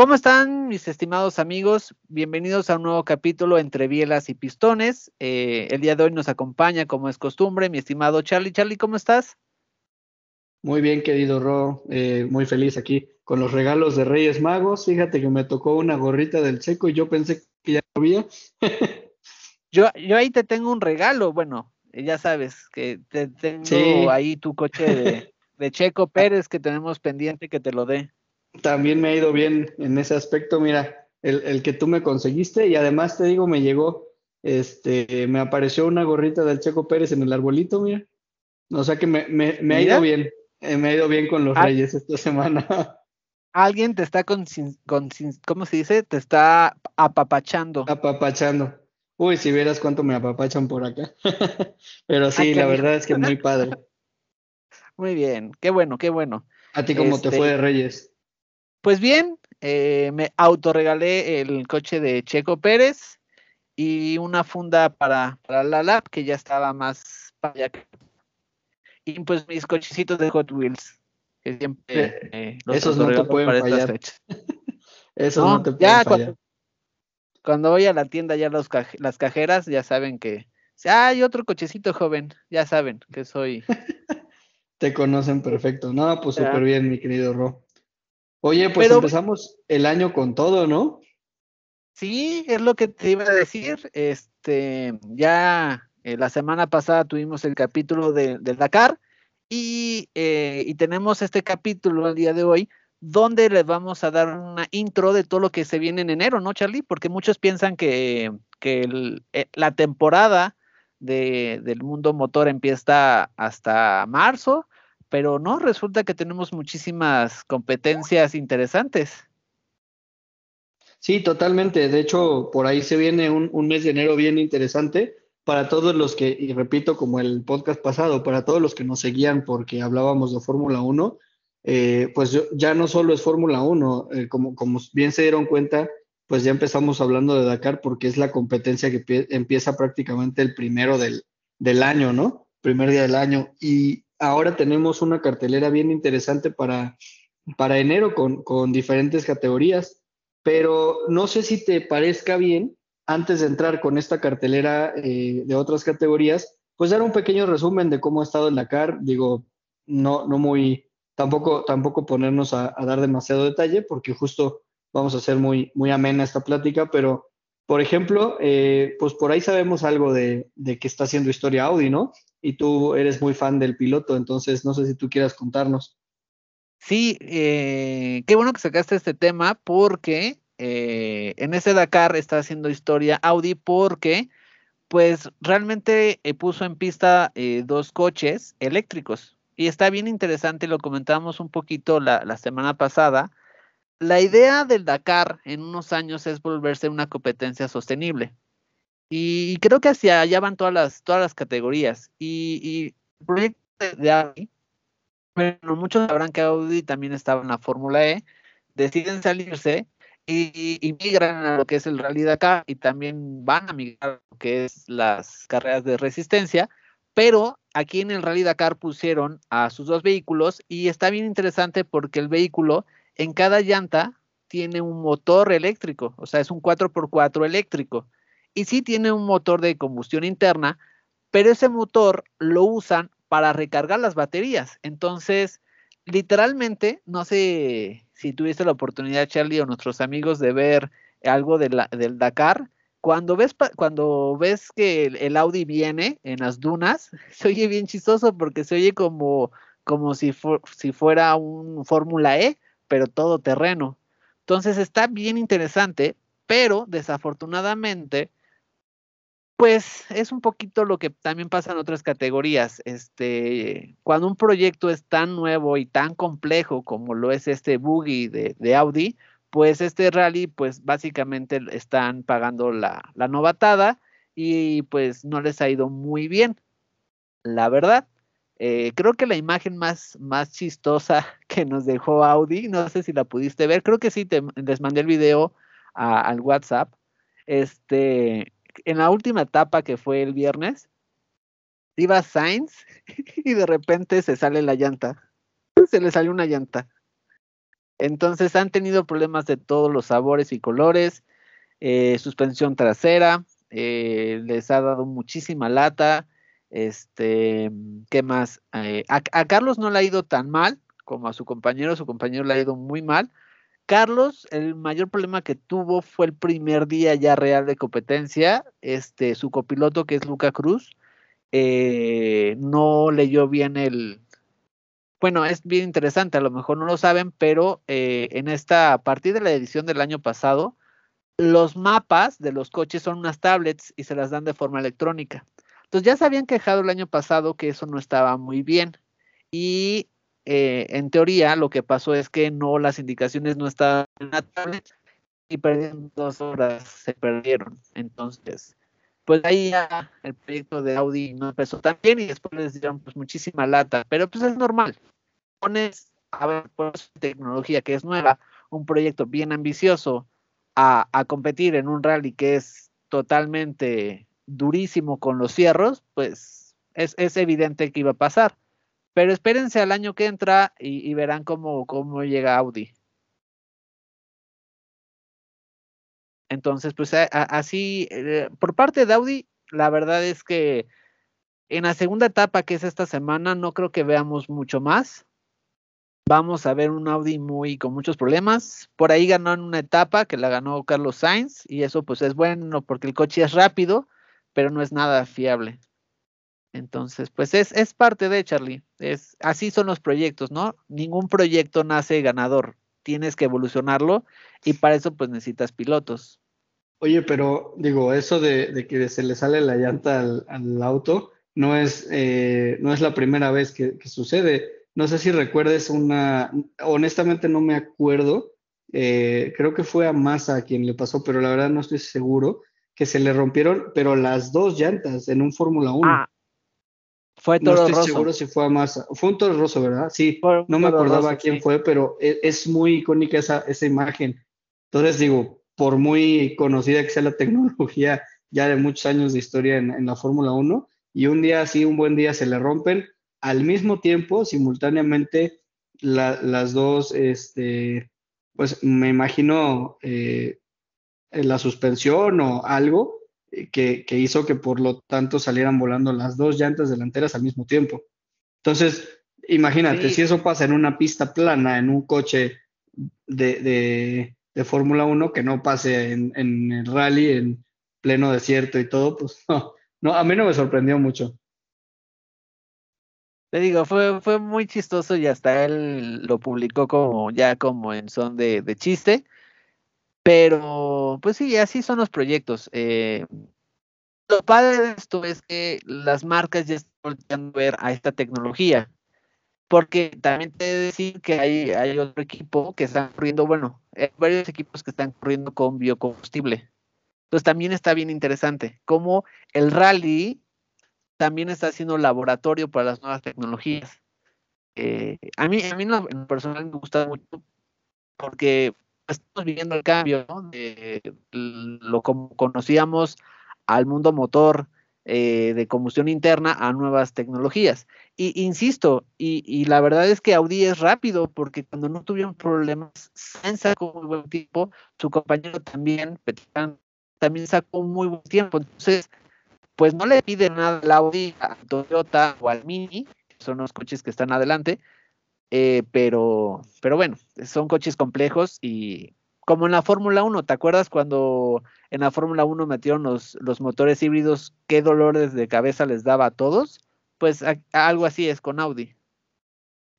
¿Cómo están mis estimados amigos? Bienvenidos a un nuevo capítulo entre bielas y pistones. Eh, el día de hoy nos acompaña, como es costumbre, mi estimado Charlie. Charlie, ¿cómo estás? Muy bien, querido Ro, eh, muy feliz aquí con los regalos de Reyes Magos. Fíjate que me tocó una gorrita del Checo y yo pensé que ya había. yo, yo ahí te tengo un regalo, bueno, ya sabes que te tengo ahí tu coche de, de Checo Pérez que tenemos pendiente que te lo dé también me ha ido bien en ese aspecto. Mira, el, que tú me conseguiste y además te digo, me llegó, este, me apareció una gorrita del Checo Pérez en el arbolito, mira. O sea que me, me, ha ido bien, eh, me ha ido bien con los ah. Reyes esta semana. Alguien te está con, con, ¿cómo se dice? Te está apapachando. Apapachando. Uy, si vieras cuánto me apapachan por acá. Pero sí, la verdad es que muy padre. Muy bien, qué bueno, qué bueno. ¿A ti cómo te fue de este, Reyes? Pues bien, eh, me autorregalé el coche de Checo Pérez y una funda para, la lap que ya estaba más para allá. Y pues mis cochecitos de Hot Wheels, que siempre eh, esos no te pueden para fallar. esos no, te pueden ya fallar. Cuando, voy a la tienda ya los las cajeras ya saben que ah, hay otro cochecito joven, ya saben que soy. te conocen perfecto. No, pues súper bien, mi querido Ro. Oye, pues empezamos el año con todo, ¿no? Sí, es lo que te iba a decir. Este, ya eh, la semana pasada tuvimos el capítulo de, del Dakar y, eh, y, tenemos este capítulo el día de hoy donde les vamos a dar una intro de todo lo que se viene en enero, ¿no, Charlie? Porque muchos piensan que, que eh, la temporada de, del mundo motor empieza hasta marzo pero no, resulta que tenemos muchísimas competencias interesantes. Sí, totalmente. De hecho, por ahí se viene un, mes de enero bien interesante para todos los que, y repito, como el podcast pasado, para todos los que nos seguían porque hablábamos de Fórmula 1, eh, pues ya no solo es Fórmula 1, eh, como, como bien se dieron cuenta, pues ya empezamos hablando de Dakar porque es la competencia que empieza prácticamente el primero del, del año, ¿no? Primer día del año. Y ahora tenemos una cartelera bien interesante para, para enero con, con diferentes categorías, pero no sé si te parezca bien, antes de entrar con esta cartelera eh, de otras categorías, pues dar un pequeño resumen de cómo ha estado el Dakar, digo, no, no muy, tampoco, tampoco ponernos a, dar demasiado detalle, porque justo vamos a hacer muy, muy amena esta plática, pero por ejemplo, eh, pues por ahí sabemos algo de, de, que está haciendo historia Audi, ¿no? Y tú eres muy fan del piloto, entonces no sé si tú quieras contarnos. Sí, eh, qué bueno que sacaste este tema porque eh, en ese Dakar está haciendo historia Audi porque pues realmente eh, puso en pista dos coches eléctricos y está bien interesante, lo comentamos un poquito la semana pasada. La idea del Dakar en unos años es volverse una competencia sostenible. Y creo que hacia allá van todas las, todas las categorías. Y, el proyecto de Audi, bueno, muchos sabrán que Audi también estaba en la Fórmula E, deciden salirse y, migran a lo que es el Rally acá y también van a migrar a lo que es las carreras de resistencia, pero aquí en el Rally Dakar pusieron a sus dos vehículos y está bien interesante porque el vehículo en cada llanta tiene un motor eléctrico, o sea, es un 4x4 eléctrico y sí tiene un motor de combustión interna, pero ese motor lo usan para recargar las baterías. Entonces, literalmente, no sé si tuviste la oportunidad, Charlie, o nuestros amigos de ver algo del Dakar. Cuando ves, cuando ves que el, Audi viene en las dunas, se oye bien chistoso porque se oye como, como si, si fuera un Fórmula E, pero todo terreno. Entonces está bien interesante, pero desafortunadamente, pues es un poquito lo que también pasa en otras categorías. Este, cuando un proyecto es tan nuevo y tan complejo como lo es este buggy de, Audi, pues este rally, pues básicamente están pagando la, la novatada y pues no les ha ido muy bien, la verdad. Eh, creo que la imagen más, más chistosa que nos dejó Audi, no sé si la pudiste ver, creo que sí, te, les mandé el video al WhatsApp. Este, en la última etapa que fue el viernes, iba Sainz y de repente se sale la llanta. Se le salió una llanta. Entonces han tenido problemas de todos los sabores y colores, eh, suspensión trasera, eh, les ha dado muchísima lata. Este, ¿qué más? Eh, a, Carlos no le ha ido tan mal como a su compañero, su compañero le ha ido muy mal. Carlos, el mayor problema que tuvo fue el primer día ya real de competencia. Este, su copiloto, que es Luca Cruz, no leyó bien el, bueno, es bien interesante, a lo mejor no lo saben, pero eh, en esta, a partir de la edición del año pasado, los mapas de los coches son unas tablets y se las dan de forma electrónica. Entonces ya se habían quejado el año pasado que eso no estaba muy bien y eh, en teoría lo que pasó es que no, las indicaciones no estaban en la tablet y perdieron dos horas, se perdieron. Entonces, pues ahí ya el proyecto de Audi no empezó tan bien y después les dieron pues muchísima lata, pero pues es normal. Pones a ver por tecnología que es nueva, un proyecto bien ambicioso a, competir en un rally que es totalmente durísimo con los cierros, pues es, evidente que iba a pasar. Pero espérense al año que entra y, verán cómo, cómo llega Audi. Entonces, pues así, eh, por parte de Audi, la verdad es que en la segunda etapa, que es esta semana, no creo que veamos mucho más. Vamos a ver un Audi muy con muchos problemas. Por ahí ganó en una etapa que la ganó Carlos Sainz y eso pues es bueno porque el coche es rápido, pero no es nada fiable. Entonces, pues es, es parte de Charlie. Es, así son los proyectos, ¿no? Ningún proyecto nace ganador. Tienes que evolucionarlo y para eso pues necesitas pilotos. Oye, pero digo, eso de, que se le sale la llanta al, auto no es, eh, no es la primera vez que, sucede. No sé si recuerdes una, honestamente no me acuerdo, eh, creo que fue a Massa a quien le pasó, pero la verdad no estoy seguro, que se le rompieron, pero las dos llantas en un Fórmula 1. Ah, fue Toro No estoy seguro si fue a Massa. Fue un Toro Rosso, ¿verdad? Sí, no me acordaba quién fue, pero es, es, muy icónica esa, esa imagen. Entonces digo, por muy conocida que sea la tecnología ya de muchos años de historia en, la Fórmula 1, y un día así, un buen día se le rompen, al mismo tiempo, simultáneamente, las dos, este, pues me imagino eh, la suspensión o algo eh, que, hizo que por lo tanto salieran volando las dos llantas delanteras al mismo tiempo. Entonces, imagínate, si eso pasa en una pista plana, en un coche de, de Fórmula 1 que no pase en, el rally, en pleno desierto y todo, pues no, no, a mí no me sorprendió mucho. Te digo, fue, fue muy chistoso y hasta él lo publicó como ya como en son de, chiste. Pero, pues sí, así son los proyectos. Eh, lo padre de esto es que las marcas ya están volviendo a ver a esta tecnología porque también te he de decir que hay, hay otro equipo que está corriendo, bueno, hay varios equipos que están corriendo con biocombustible. Entonces también está bien interesante, como el rally también está haciendo laboratorio para las nuevas tecnologías. Eh, a mí, a mí en lo personal me gusta mucho porque estamos viviendo el cambio de lo como conocíamos al mundo motor, eh, de combustión interna a nuevas tecnologías. Y insisto, y, la verdad es que Audi es rápido porque cuando no tuvieron problemas, Sainz sacó muy buen tiempo, su compañero también, también sacó muy buen tiempo. Entonces, pues no le piden nada al Audi, a Toyota o al Mini, son los coches que están adelante, eh, pero, pero bueno, son coches complejos y como en la Fórmula 1, ¿te acuerdas cuando en la Fórmula 1 metieron los, los, motores híbridos, qué dolores de cabeza les daba a todos? Pues algo así es con Audi.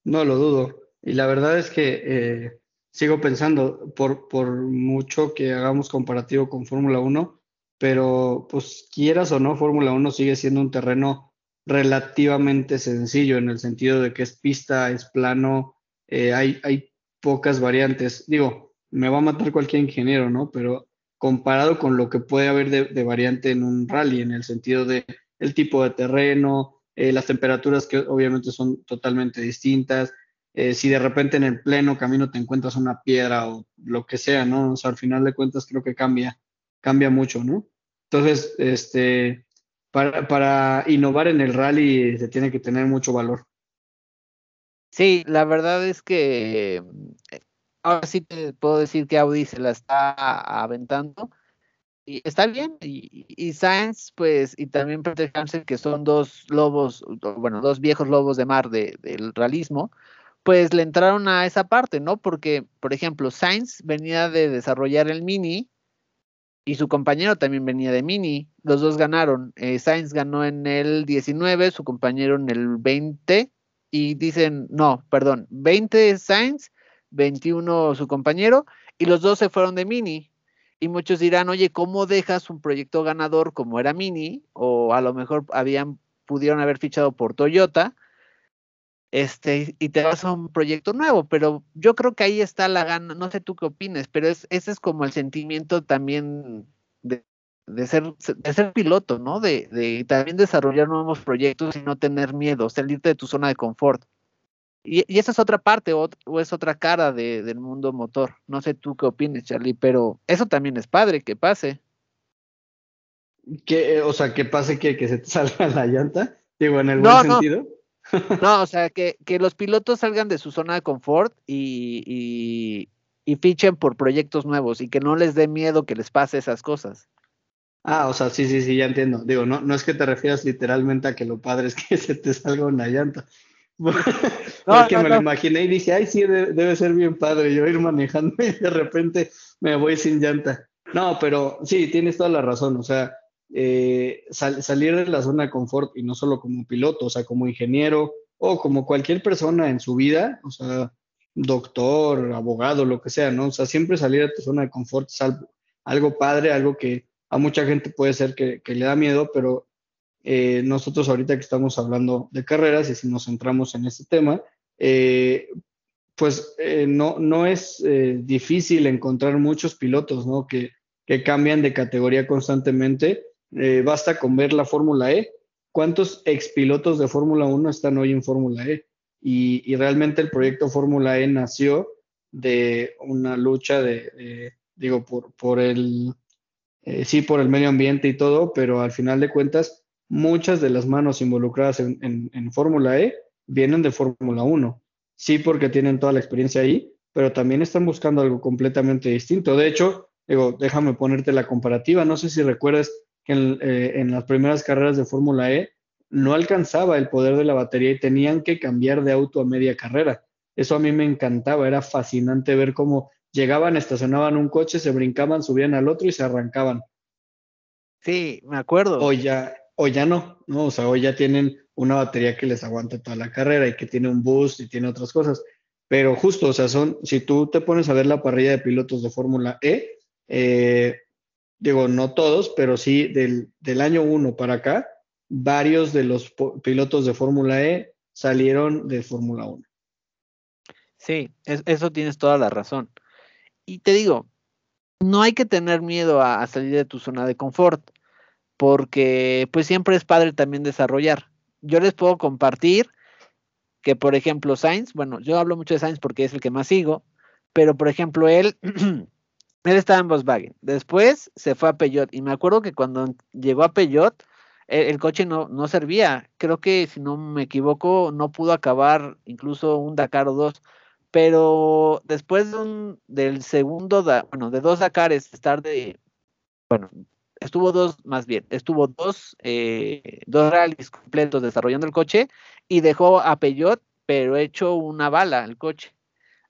No lo dudo. Y la verdad es que, eh, sigo pensando, por, por mucho que hagamos comparativo con Fórmula 1, pero pues quieras o no, Fórmula 1 sigue siendo un terreno relativamente sencillo en el sentido de que es pista, es plano, eh, hay, hay pocas variantes. Digo, me va a matar cualquier ingeniero, ¿no? Pero comparado con lo que puede haber de, variante en un rally, en el sentido de el tipo de terreno, eh, las temperaturas que obviamente son totalmente distintas, eh, si de repente en el pleno camino te encuentras una piedra o lo que sea, ¿no? O sea, al final de cuentas creo que cambia, cambia mucho, ¿no? Entonces, este, para, para innovar en el rally se tiene que tener mucho valor. Sí, la verdad es que eh, ahora sí te puedo decir que Audi se la está aventando y está bien. Y, y Sainz, pues, y también Peter Hansel, que son dos lobos, bueno, dos viejos lobos de mar del realismo, pues le entraron a esa parte, ¿no? Porque, por ejemplo, Sainz venía de desarrollar el Mini y su compañero también venía de Mini. Los dos ganaron. Eh, Sainz ganó en el 19, su compañero en el 20 y dicen, no, perdón, 20 Sainz, 21 su compañero y los dos se fueron de Mini. Y muchos dirán, oye, ¿cómo dejas un proyecto ganador como era Mini? O a lo mejor habían, pudieron haber fichado por Toyota este, y te vas a un proyecto nuevo, pero yo creo que ahí está la gana, no sé tú qué opines, pero es, ese es como el sentimiento también de, ser, de ser piloto, ¿no? De, de, también desarrollar nuevos proyectos y no tener miedo, salirte de tu zona de confort. Y, y esa es otra parte o, es otra cara de, del mundo motor. No sé tú qué opines, Charlie, pero eso también es padre que pase. Que, o sea, que pase que, que se te salga la llanta, digo, en el buen sentido. No, o sea, que, los pilotos salgan de su zona de confort y, y, fichen por proyectos nuevos y que no les dé miedo que les pase esas cosas. Ah, o sea, sí, sí, sí, ya entiendo. Digo, no, no es que te refieras literalmente a que lo padre es que se te salga una llanta. No, es que me lo imaginé y dije, ay, sí, debe, ser bien padre yo ir manejando y de repente me voy sin llanta. No, pero sí, tienes toda la razón. O sea, eh, salir de la zona de confort y no solo como piloto, o sea, como ingeniero o como cualquier persona en su vida, o sea, doctor, abogado, lo que sea, ¿no? O sea, siempre salir de tu zona de confort es algo, padre, algo que a mucha gente puede ser que, le da miedo, pero eh, nosotros ahorita que estamos hablando de carreras y si nos centramos en este tema, eh, pues no, no es difícil encontrar muchos pilotos, ¿no? Que cambian de categoría constantemente eh, basta con ver la Fórmula E. ¿Cuántos expilotos de Fórmula 1 están hoy en Fórmula E? Y, realmente el proyecto Fórmula E nació de una lucha de, digo, por, por el, eh, sí, por el medio ambiente y todo, pero al final de cuentas, muchas de las manos involucradas en, en Fórmula E vienen de Fórmula 1. Sí, porque tienen toda la experiencia ahí, pero también están buscando algo completamente distinto. De hecho, digo, déjame ponerte la comparativa. No sé si recuerdas que eh, en, las primeras carreras de Fórmula E no alcanzaba el poder de la batería y tenían que cambiar de auto a media carrera. Eso a mí me encantaba, era fascinante ver cómo llegaban, estacionaban un coche, se brincaban, subían al otro y se arrancaban. Sí, me acuerdo. O ya, o ya no, ¿no? O sea, hoy ya tienen una batería que les aguanta toda la carrera y que tiene un boost y tiene otras cosas. Pero justo, o sea, son, si tú te pones a ver la parrilla de pilotos de Fórmula E, eh, digo, no todos, pero sí del, año 1 para acá, varios de los pilotos de Fórmula E salieron de Fórmula 1. Sí, eso tienes toda la razón. Y te digo, no hay que tener miedo a, salir de tu zona de confort, porque pues siempre es padre también desarrollar. Yo les puedo compartir que, por ejemplo, Sainz, bueno, yo hablo mucho de Sainz porque es el que más sigo, pero por ejemplo, él Él estaba en Volkswagen. Después se fue a Peugeot. Y me acuerdo que cuando llegó a Peugeot, el, coche no, no, servía. Creo que, si no me equivoco, no pudo acabar incluso un Dakar o dos. Pero después de un, del segundo, bueno, de dos Dakares, estar de, bueno, estuvo dos, más bien, estuvo dos, eh, dos rallies completos desarrollando el coche y dejó a Peugeot, pero hecho una bala el coche.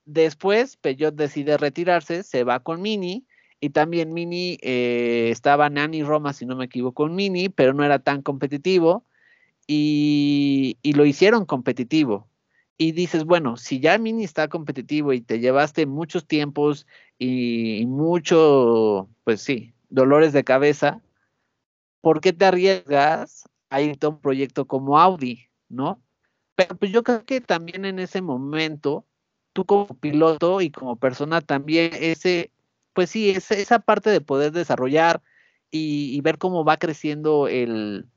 Después, Peugeot decide retirarse, se va con Mini y también Mini eh, estaba Nani Roma, si no me equivoco, con Mini, pero no era tan competitivo y, lo hicieron competitivo. y dices, bueno, si ya Mini está competitivo y te llevaste muchos tiempos y, mucho, pues sí, dolores de cabeza, ¿por qué te arriesgas a ir a un proyecto como Audi, no? Pero pues yo creo que también en ese momento, tú como piloto y como persona también, ese, pues sí, esa parte de poder desarrollar y, ver cómo va creciendo el,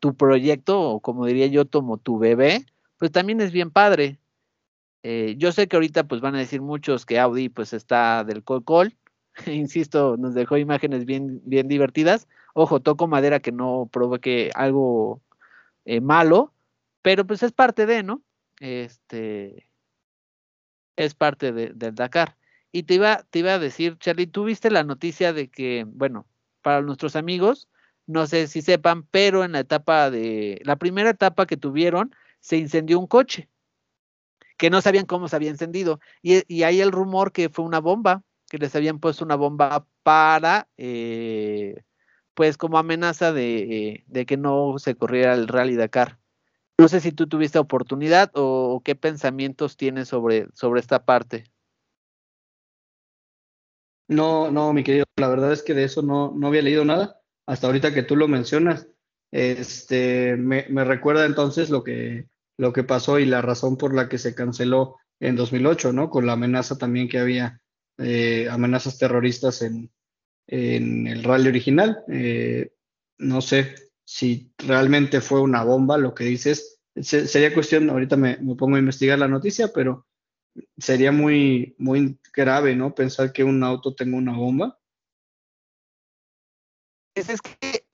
tu proyecto, o como diría yo, como tu bebé, pues también es bien padre. Eh, yo sé que ahorita pues van a decir muchos que Audi pues está del col Insisto, nos dejó imágenes bien, bien divertidas. Ojo, toco madera que no provoque algo eh, malo, pero pues es parte de, ¿no? Este es parte del Dakar. Y te iba, te iba a decir, Charlie, tú viste la noticia de que, bueno, para nuestros amigos, no sé si sepan, pero en la etapa de, la primera etapa que tuvieron, se incendió un coche, que no sabían cómo se había encendido. Y, hay el rumor que fue una bomba, que les habían puesto una bomba para, eh, pues como amenaza de, que no se corriera el Rally Dakar. No sé si tú tuviste oportunidad o, qué pensamientos tienes sobre, sobre esta parte. No, no, mi querido, la verdad es que de eso no, no había leído nada. Hasta ahorita que tú lo mencionas, este, me, me recuerda entonces lo que, lo que pasó y la razón por la que se canceló en 2008, ¿no? Con la amenaza también que había, eh, amenazas terroristas en, en, el rally original. Eh, no sé si realmente fue una bomba, lo que dices. sería cuestión, ahorita me, pongo a investigar la noticia, pero sería muy, muy grave, ¿no? Pensar que un auto tenga una bomba. Es, es que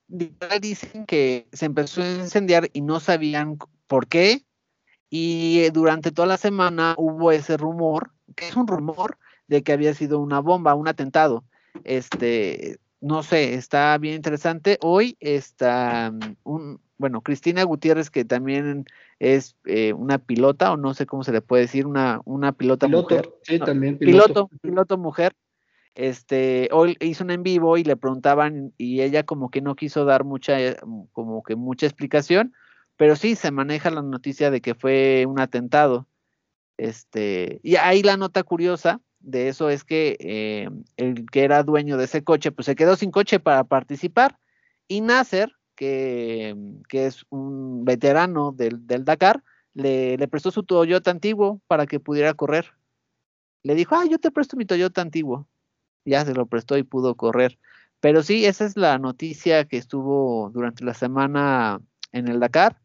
dicen que se empezó a incendiar y no sabían por qué, y eh, durante toda la semana hubo ese rumor, que es un rumor de que había sido una bomba, un atentado. Este, no sé, está bien interesante. Hoy está mm, un, bueno, Cristina Gutiérrez, que también es eh, una pilota, o no sé cómo se le puede decir, una, una pilota mujer. Sí, también piloto. piloto. mujer. Este, hoy hizo un en vivo y le preguntaban, y ella como que no quiso dar mucha, como que mucha explicación, pero sí se maneja la noticia de que fue un atentado. Este, y ahí la nota curiosa de eso es que eh, el que era dueño de ese coche, pues se quedó sin coche para participar. Y Nasser, que, es un veterano del, Dakar, le, le, prestó su Toyota antiguo para que pudiera correr. Le dijo, ah, yo te presto mi Toyota antiguo. Ya se lo prestó y pudo correr. Pero sí, esa es la noticia que estuvo durante la semana en el Dakar.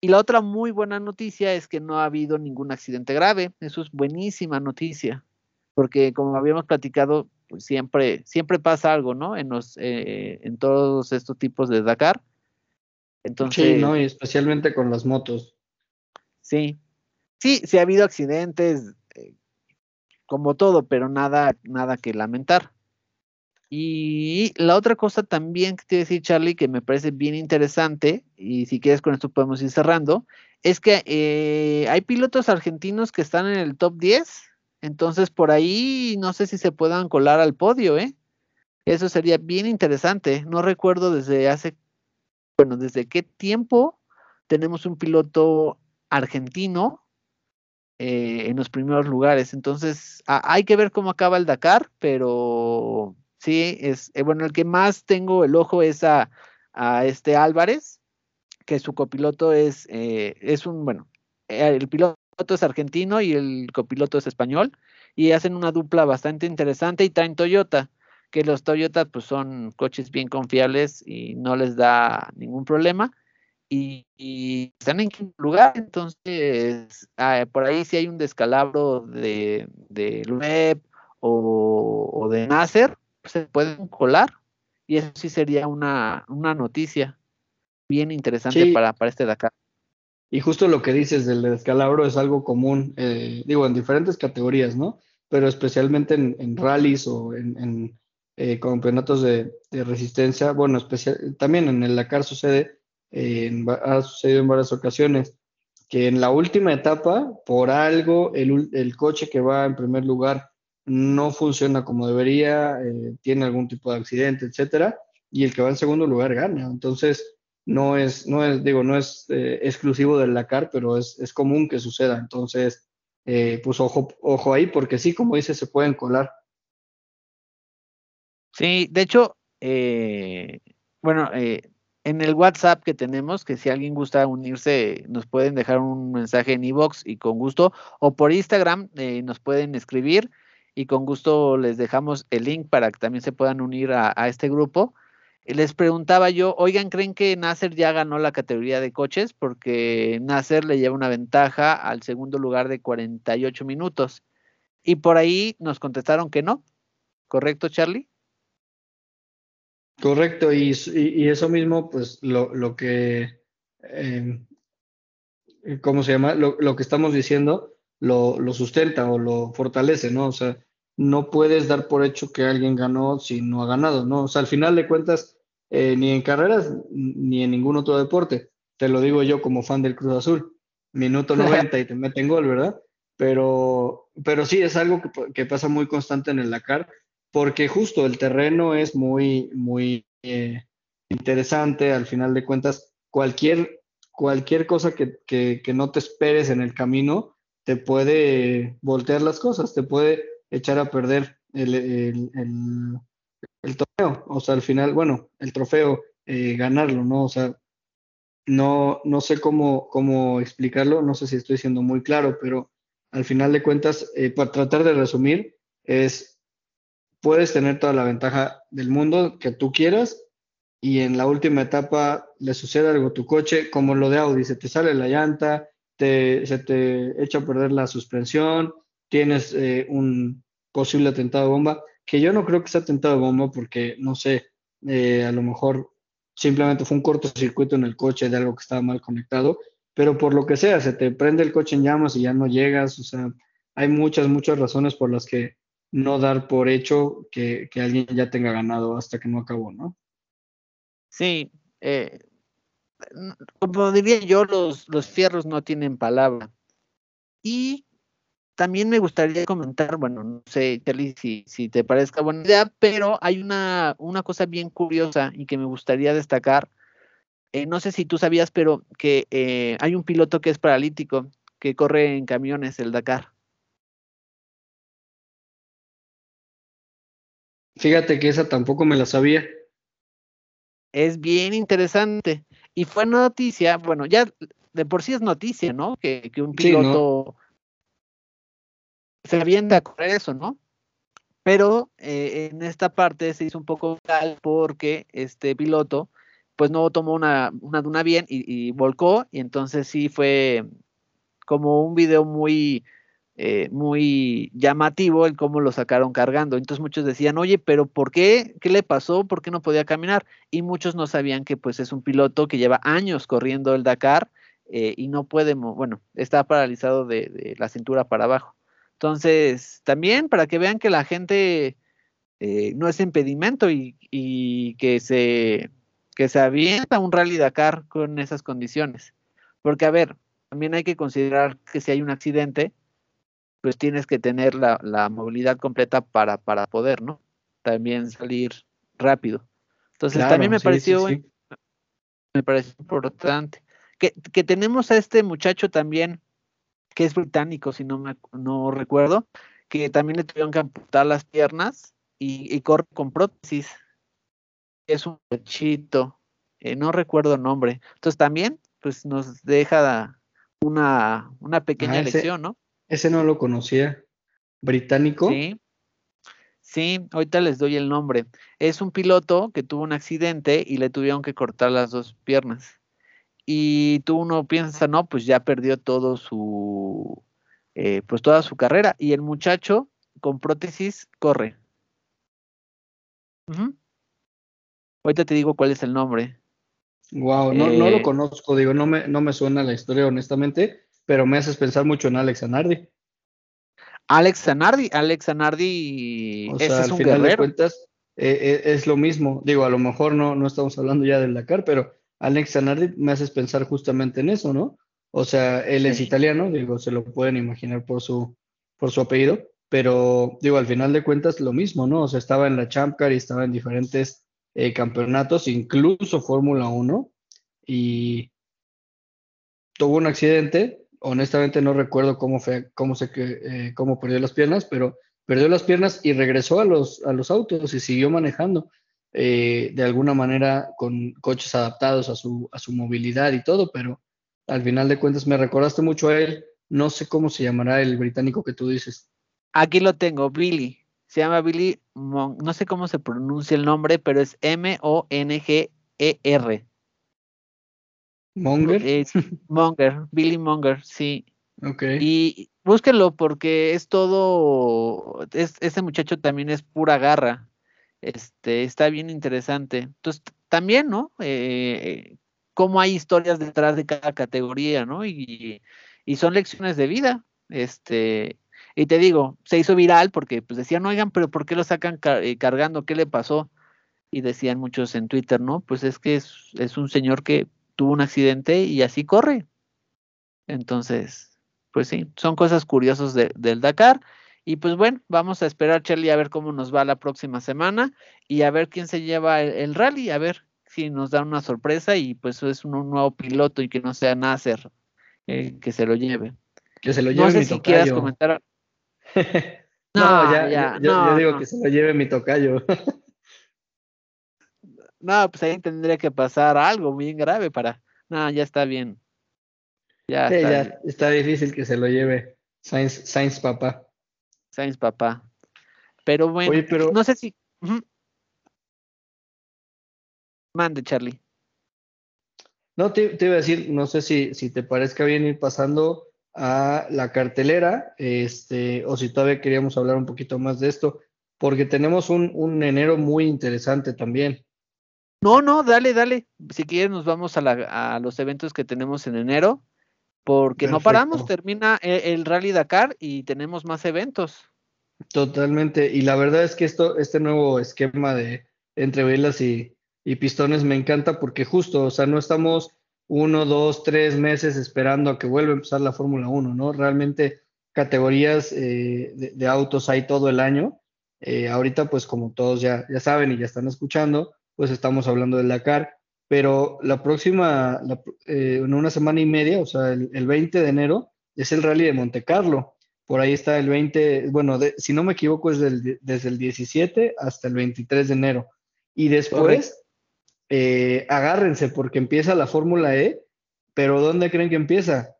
Y la otra muy buena noticia es que no ha habido ningún accidente grave. Eso es buenísima noticia, porque como habíamos platicado, pues siempre, siempre pasa algo, ¿no? En los, eh, en todos estos tipos de Dakar. Entonces, sí, ¿no? Y especialmente con las motos. Sí, sí, sí ha habido accidentes, eh, como todo, pero nada, nada que lamentar. Y la otra cosa también que te voy a decir, Charlie, que me parece bien interesante, y si quieres con esto podemos ir cerrando, es que eh, hay pilotos argentinos que están en el top 10, entonces por ahí no sé si se puedan colar al podio, ¿eh? Eso sería bien interesante. No recuerdo desde hace, bueno, desde qué tiempo tenemos un piloto argentino eh, en los primeros lugares. Entonces, hay que ver cómo acaba el Dakar, pero Sí, es, eh, bueno, el que más tengo el ojo es a, este Álvarez, que su copiloto es, eh, es un, bueno, eh, el piloto es argentino y el copiloto es español, y hacen una dupla bastante interesante y traen Toyota, que los Toyota pues son coches bien confiables y no les da ningún problema. Y, están en quinto lugar, entonces ah, por ahí si hay un descalabro de, de Web o, o de Nasser, se pueden colar y eso sí sería una, una noticia bien interesante para, para este Dakar. Y justo lo que dices del descalabro es algo común, eh, digo, en diferentes categorías, ¿no? Pero especialmente en, en rallies o en, en eh, campeonatos de, de, resistencia. Bueno, especial, también en el Dakar sucede, eh, ha sucedido en varias ocasiones, que en la última etapa, por algo, el, el coche que va en primer lugar no funciona como debería, tiene algún tipo de accidente, etcétera, y el que va en segundo lugar gana. Entonces, no es, no es, digo, no es eh, exclusivo del Dakar, pero es, es, común que suceda. Entonces, eh, pues ojo, ojo ahí, porque sí, como dice, se pueden colar. Sí, de hecho, eh, bueno, eh, en el WhatsApp que tenemos, que si alguien gusta unirse, nos pueden dejar un mensaje en iBox y con gusto, o por Instagram eh, nos pueden escribir y con gusto les dejamos el link para que también se puedan unir a, este grupo. Les preguntaba yo, oigan, ¿creen que Nasser ya ganó la categoría de coches? Porque Nasser le lleva una ventaja al segundo lugar de 48 minutos. Y por ahí nos contestaron que no. ¿Correcto, Charlie? Correcto, y, eso mismo, pues lo, lo que, eh, ¿cómo se llama? Lo, lo que estamos diciendo lo, lo, sustenta o lo fortalece, ¿no? O sea, no puedes dar por hecho que alguien ganó si no ha ganado, ¿no? O sea, al final de cuentas, eh, ni en carreras ni en ningún otro deporte, te lo digo yo como fan del Cruz Azul, minuto 90 y te meten gol, ¿verdad? Pero, pero sí, es algo que, que pasa muy constante en el Dakar porque justo el terreno es muy, muy eh, interesante. Al final de cuentas, cualquier, cualquier cosa que, que, no te esperes en el camino te puede voltear las cosas, te puede echar a perder el, el, el, torneo. O sea, al final, bueno, el trofeo, eh, ganarlo, ¿no? O sea, no, no sé cómo, cómo explicarlo, no sé si estoy siendo muy claro, pero al final de cuentas, eh, para tratar de resumir, es puedes tener toda la ventaja del mundo que tú quieras y en la última etapa le sucede algo a tu coche, como lo de Audi, se te sale la llanta, te, se te echa a perder la suspensión, tienes eh, un posible atentado bomba, que yo no creo que sea atentado de bomba porque, no sé, eh, a lo mejor simplemente fue un cortocircuito en el coche de algo que estaba mal conectado, pero por lo que sea, se te prende el coche en llamas y ya no llegas, o sea, hay muchas, muchas razones por las que no dar por hecho que, alguien ya tenga ganado hasta que no acabó, ¿no? Sí, eh, como diría yo, los, los fierros no tienen palabra. Y también me gustaría comentar, bueno, no sé, Charlie, si, si te parezca buena idea, pero hay una, una cosa bien curiosa y que me gustaría destacar. Eh, no sé si tú sabías, pero que eh, hay un piloto que es paralítico, que corre en camiones el Dakar. Fíjate que esa tampoco me la sabía. Es bien interesante. Y fue noticia, bueno, ya de por sí es noticia, ¿no? Que, un piloto se avienta a correr eso, ¿no? Pero eh, en esta parte se hizo un poco mal porque este piloto pues no tomó una, una duna bien y, y volcó y entonces sí fue como un video muy eh, muy llamativo el cómo lo sacaron cargando. Entonces muchos decían, oye, pero ¿por qué? ¿Qué le pasó? ¿Por qué no podía caminar? Y muchos no sabían que pues es un piloto que lleva años corriendo el Dakar eh, y no puede, bueno, está paralizado de, la cintura para abajo. Entonces, también para que vean que la gente eh, no es impedimento y, y, que se que se avienta un rally Dakar con esas condiciones. Porque, a ver, también hay que considerar que si hay un accidente, pues tienes que tener la, movilidad completa para, para poder, ¿no? También salir rápido. Entonces, también me pareció, me pareció importante. Que, que, tenemos a este muchacho también, que es británico, si no me no recuerdo, que también le tuvieron que amputar las piernas y, corre con prótesis. Es un muchachito, eh, no recuerdo el nombre. Entonces también, pues nos deja una, una pequeña ah, lección, ¿no? Ese no lo conocía. ¿Británico? Sí. Sí, ahorita les doy el nombre. Es un piloto que tuvo un accidente y le tuvieron que cortar las dos piernas. Y tú uno piensa, no, pues ya perdió todo su, eh, pues toda su carrera. Y el muchacho con prótesis corre. Ahorita te digo cuál es el nombre. Wow, no, no lo eh, conozco, digo, no me, no me suena la historia honestamente, pero me haces pensar mucho en Alex Zanardi. Alex Zanardi, Alex Zanardi, o sea, al final de cuentas eh, eh, es lo mismo. Digo, a lo mejor no, no estamos hablando ya del Dakar, pero Alex Zanardi me haces pensar justamente en eso, ¿no? O sea, él es italiano, digo, se lo pueden imaginar por su, por su apellido, pero digo, al final de cuentas lo mismo, ¿no? O sea, estaba en la Champ Car y estaba en diferentes eh, campeonatos, incluso Fórmula 1, y tuvo un accidente. Honestamente no recuerdo cómo fue, cómo se eh, cómo perdió las piernas, pero perdió las piernas y regresó a los, a los autos y siguió manejando. Eh, de alguna manera con coches adaptados a su, a su movilidad y todo, pero al final de cuentas me recordaste mucho a él. No sé cómo se llamará el británico que tú dices. Aquí lo tengo, Billy. Se llama Billy, no sé cómo se pronuncia el nombre, pero es M-O-N-G-E-R. Monger. Monger, Billy Monger, sí. Ok. Y búsquenlo porque es todo, ese muchacho también es pura garra. Este, está bien interesante. Entonces, también, ¿no? Eh, cómo hay historias detrás de cada categoría, ¿no? Y, son lecciones de vida. Este, y te digo, se hizo viral porque pues decían, oigan, pero ¿por qué lo sacan eh, cargando? ¿Qué le pasó? Y decían muchos en Twitter, ¿no? Pues es que es un señor que tuvo un accidente y así corre. Entonces, pues sí, son cosas curiosas del Dakar. Y pues bueno, vamos a esperar, Charlie, a ver cómo nos va la próxima semana y a ver quién se lleva el, rally, a ver si nos da una sorpresa y pues es un, nuevo piloto y que no sea Nasser eh, que se lo lleve. Que se lo lleve. No sé si quieras comentar. no, ya, ya, yo, digo que se lo lleve mi tocayo. no, pues ahí tendría que pasar algo bien grave para. No, ya está bien. Ya, está, ya está difícil que se lo lleve Sainz, Sainz papá. Sainz papá. Pero bueno, no sé si. Mande, Charlie. No, te, iba a decir, no sé si, si te parezca bien ir pasando a la cartelera, este, o si todavía queríamos hablar un poquito más de esto, porque tenemos un, un enero muy interesante también. No, no, dale, dale. Si quieres, nos vamos a, la, a los eventos que tenemos en enero porque no paramos, termina el, Rally Dakar y tenemos más eventos. Totalmente, y la verdad es que esto, este nuevo esquema de entre velas y, pistones me encanta porque justo, o sea, no estamos uno, dos, tres meses esperando a que vuelva a empezar la Fórmula 1, ¿no? Realmente categorías eh, de, autos hay todo el año. Eh, ahorita, pues como todos ya, ya saben y ya están escuchando, pues estamos hablando del Dakar pero la próxima, eh, en una semana y media, o sea, el, 20 de enero, es el rally de Monte Carlo. Por ahí está el 20, bueno, si no me equivoco, es desde el 17 hasta el 23 de enero. Y después, eh, agárrense porque empieza la Fórmula E, pero ¿dónde creen que empieza?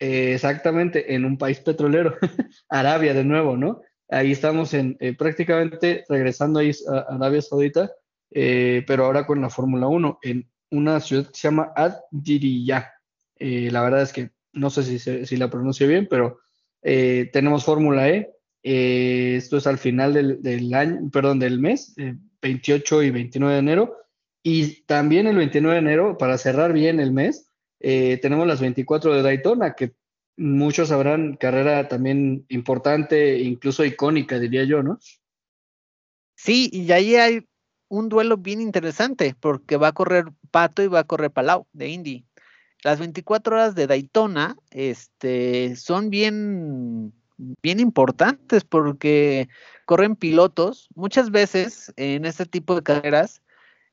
Eh, exactamente, en un país petrolero, Arabia de nuevo, ¿no? Ahí estamos en prácticamente regresando ahí a Arabia Saudita eh, pero ahora con la Fórmula 1 en una ciudad que se llama Ad eh, la verdad es que no sé si, si la pronuncio bien, pero eh, tenemos Fórmula E. esto es al final del, año, perdón, del mes, 28 y 29 de enero. Y también el 29 de enero, para cerrar bien el mes, tenemos las 24 de Daytona, que muchos sabrán, carrera también importante, incluso icónica, diría yo, ¿no? Sí, y ahí hay un duelo bien interesante porque va a correr Pato y va a correr Palau de Indy. Las 24 horas de Daytona este, son bien, bien importantes porque corren pilotos. Muchas veces en este tipo de carreras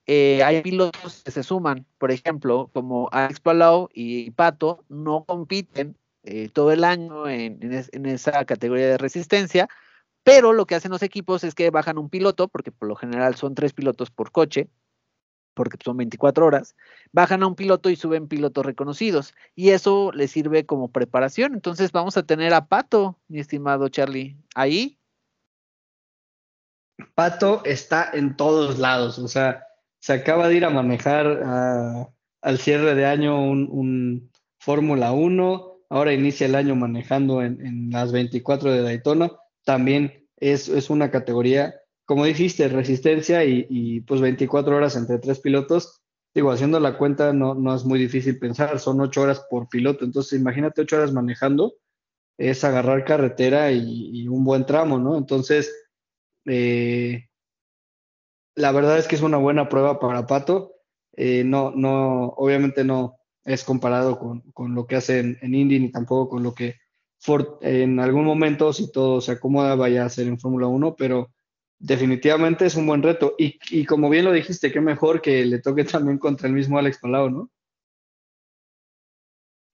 eh, hay pilotos que se suman, por ejemplo, como Alex Palau y Pato no compiten eh, todo el año en esa categoría de resistencia, pero lo que hacen los equipos es que bajan un piloto, porque por lo general son tres pilotos por coche, porque son 24 horas, bajan a un piloto y suben pilotos reconocidos. Y eso les sirve como preparación. Entonces vamos a tener a Pato, mi estimado Charlie, ahí. Pato está en todos lados, o sea, se acaba de ir a manejar al cierre de año un, Fórmula 1, ahora inicia el año manejando en, en las 24 de Daytona también es, una categoría, como dijiste, resistencia y, pues 24 horas entre tres pilotos. Digo, haciendo la cuenta no, no es muy difícil pensar, son ocho horas por piloto. Entonces, imagínate ocho horas manejando, es agarrar carretera y, un buen tramo, ¿no? Entonces, eh, la verdad es que es una buena prueba para Pato. Eh, no, no, obviamente no es comparado con, lo que hace en, en Indy ni tampoco con lo que en algún momento, si todo se acomoda, vaya a ser en Fórmula 1, pero definitivamente es un buen reto. Y, como bien lo dijiste, qué mejor que le toque también contra el mismo Alex Palau, ¿no?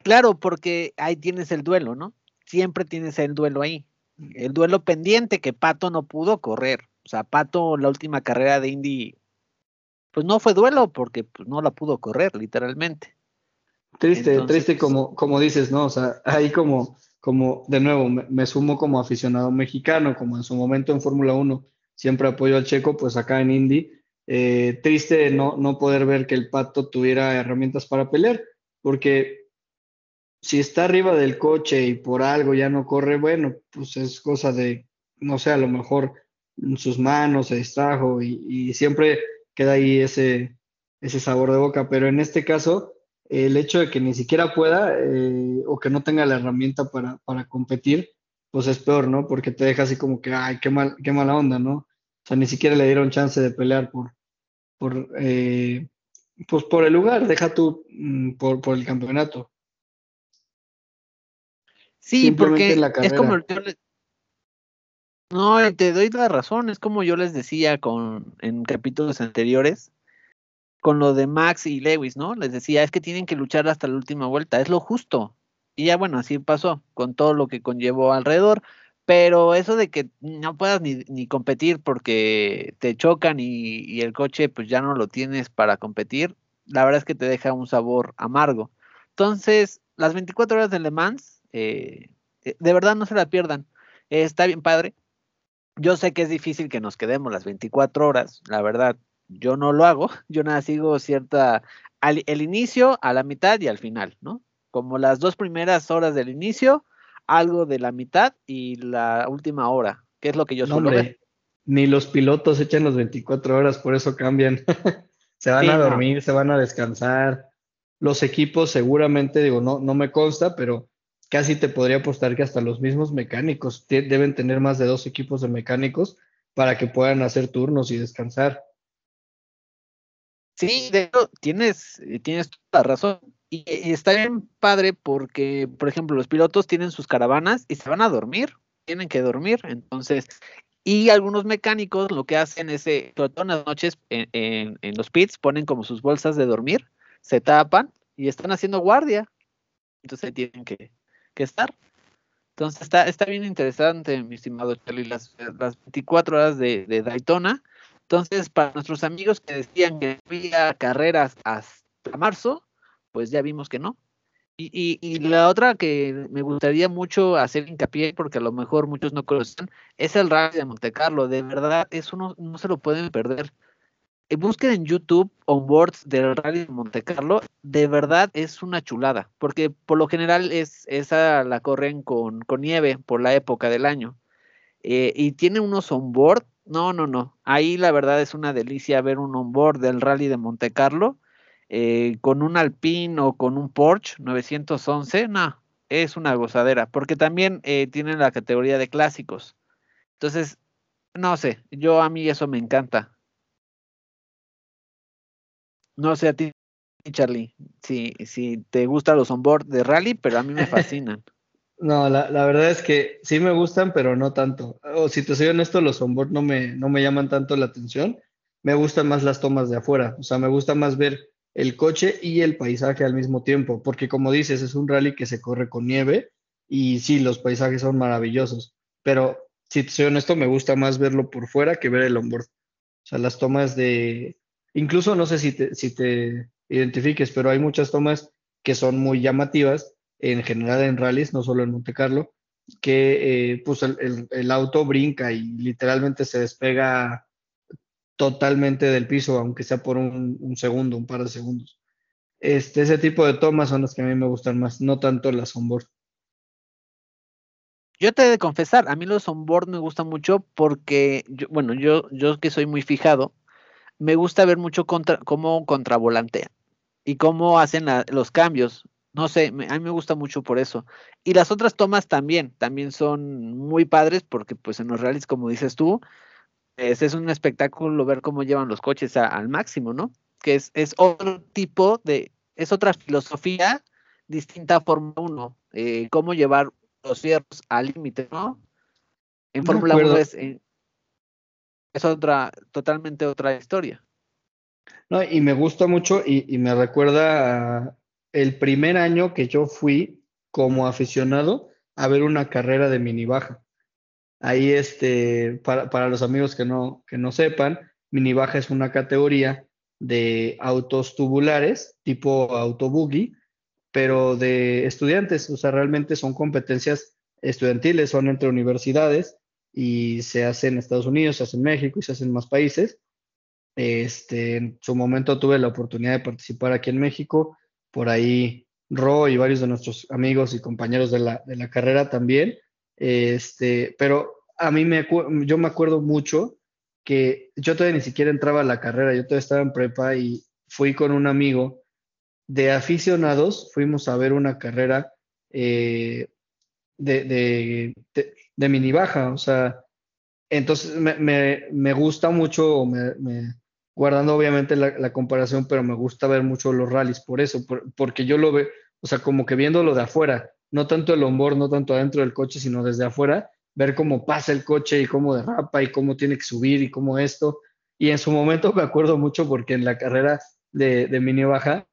Claro, porque ahí tienes el duelo, ¿no? Siempre tienes el duelo ahí. El duelo pendiente que Pato no pudo correr. O sea, Pato, la última carrera de Indy, pues no fue duelo porque pues, no la pudo correr, literalmente. Triste, triste como, como dices, ¿no? O sea, ahí como, como de nuevo, me, sumo como aficionado mexicano, como en su momento en Fórmula 1 siempre apoyo al Checo, pues acá en Indy, eh, triste no, no poder ver que el Pato tuviera herramientas para pelear, porque si está arriba del coche y por algo ya no corre, bueno, pues es cosa de, no sé, a lo mejor sus manos se distrajo y, siempre queda ahí ese, ese sabor de boca, pero en este caso, el hecho de que ni siquiera pueda eh, o que no tenga la herramienta para, para, competir, pues es peor, ¿no? Porque te deja así como que, ay, qué, mal, qué mala onda, ¿no? O sea, ni siquiera le dieron chance de pelear por, por, eh, pues por el lugar, deja tú mm, por, por el campeonato. Sí, porque es como No, te doy la razón, es como yo les decía con en capítulos anteriores con lo de Max y Lewis, ¿no? Les decía, es que tienen que luchar hasta la última vuelta, es lo justo. Y ya bueno, así pasó, con todo lo que conllevó alrededor, pero eso de que no puedas ni, competir porque te chocan y, y, el coche pues ya no lo tienes para competir, la verdad es que te deja un sabor amargo. Entonces, las 24 horas de Le Mans eh, eh, de verdad no se la pierdan. está bien padre. Yo sé que es difícil que nos quedemos las 24 horas, la verdad, yo no lo hago, yo nada sigo cierta, el inicio, a la mitad y al final, ¿no? Como las dos primeras horas del inicio, algo de la mitad y la última hora, que es lo que yo suelo ver. Ni los pilotos echan las 24 horas, por eso cambian. se van a dormir, se van a descansar. Los equipos seguramente, digo, no, no me consta, pero casi te podría apostar que hasta los mismos mecánicos deben tener más de dos equipos de mecánicos para que puedan hacer turnos y descansar. Sí, de hecho, tienes, tienes toda la razón. Y, está bien padre porque, por ejemplo, los pilotos tienen sus caravanas y se van a dormir, tienen que dormir. Entonces, y algunos mecánicos lo que hacen es, eh, sobre en las noches en, en los pits, ponen como sus bolsas de dormir, se tapan y están haciendo guardia. Entonces tienen que, que estar. Entonces está, está bien interesante, mi estimado Charlie, las, las 24 horas de, Daytona. Entonces, para nuestros amigos que decían que había carreras hasta marzo, pues ya vimos que no. Y, y, la otra que me gustaría mucho hacer hincapié, porque a lo mejor muchos no conocen, es el Rally de Monte Carlo. De verdad, eso no, no se lo pueden perder. Eh, busquen en YouTube onboards del Rally de Monte Carlo, de verdad es una chulada, porque por lo general es esa la corren con, con nieve por la época del año. Eh, y tiene unos onboard, no, no, no, ahí la verdad es una delicia ver un onboard del Rally de Monte Carlo eh, con un Alpine o con un Porsche 911, no, es una gozadera, porque también tienen la categoría de clásicos. Entonces, no sé, yo a mí eso me encanta. No sé a ti, Charlie, si, si te gustan los onboard de rally, pero a mí me fascinan. No, la, verdad es que sí me gustan, pero no tanto. O si te soy honesto, los onboard no me, no me llaman tanto la atención. Me gustan más las tomas de afuera. O sea, me gusta más ver el coche y el paisaje al mismo tiempo, porque como dices, es un rally que se corre con nieve y sí, los paisajes son maravillosos. Pero si te soy honesto, me gusta más verlo por fuera que ver el onboard. O sea, las tomas de, Incluso no sé si te, si te identifiques, pero hay muchas tomas que son muy llamativas en general en rallies, no solo en Monte Carlo, que eh, pues el, auto brinca y literalmente se despega totalmente del piso, aunque sea por un, segundo, un par de segundos. Este, ese tipo de tomas son las que a mí me gustan más, no tanto las onboard. Yo te he de confesar, a mí los onboard me gustan mucho porque, yo, bueno, yo, yo que soy muy fijado, me gusta ver mucho contra, cómo contravolantean y cómo hacen los cambios. No sé, a mí me gusta mucho por eso. Y las otras tomas también, también son muy padres porque pues en los rallies, como dices tú, es, es un espectáculo ver cómo llevan los coches al máximo, ¿no? Que es, es otro tipo de, es otra filosofía distinta a Fórmula 1, eh, cómo llevar los cierros al límite, ¿no? En Fórmula 1 es, es otra, totalmente otra historia. No, y me gusta mucho y, me recuerda el primer año que yo fui como aficionado a ver una carrera de mini baja. Ahí, este, para, para los amigos que no, que no sepan, mini baja es una categoría de autos tubulares, tipo autobuggy, pero de estudiantes, o sea, realmente son competencias estudiantiles, son entre universidades y se hace en Estados Unidos, se hace en México y se hace en más países. Este, en su momento tuve la oportunidad de participar aquí en México, por ahí Ro y varios de nuestros amigos y compañeros de la, de la carrera también. Este, pero a mí me, yo me acuerdo mucho que yo todavía ni siquiera entraba a la carrera, yo todavía estaba en prepa y fui con un amigo de aficionados, fuimos a ver una carrera eh, de, de, de, mini baja, o sea, entonces me, me, gusta mucho, me, guardando obviamente la, comparación, pero me gusta ver mucho los rallies por eso, porque yo lo veo, o sea, como que viéndolo de afuera, no tanto el onboard, no tanto adentro del coche, sino desde afuera, ver cómo pasa el coche y cómo derrapa y cómo tiene que subir y cómo esto. Y en su momento me acuerdo mucho porque en la carrera de, mini baja,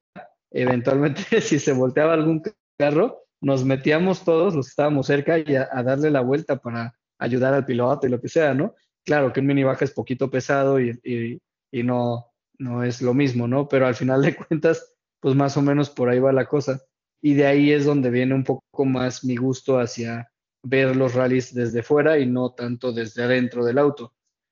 eventualmente si se volteaba algún carro, nos metíamos todos los estábamos cerca y a, darle la vuelta para ayudar al piloto y lo que sea, ¿no? Claro que un mini baja es poquito pesado y, y no, no es lo mismo, ¿no? Pero al final de cuentas, pues más o menos por ahí va la cosa. Y de ahí es donde viene un poco más mi gusto hacia ver los rallies desde fuera y no tanto desde adentro del auto.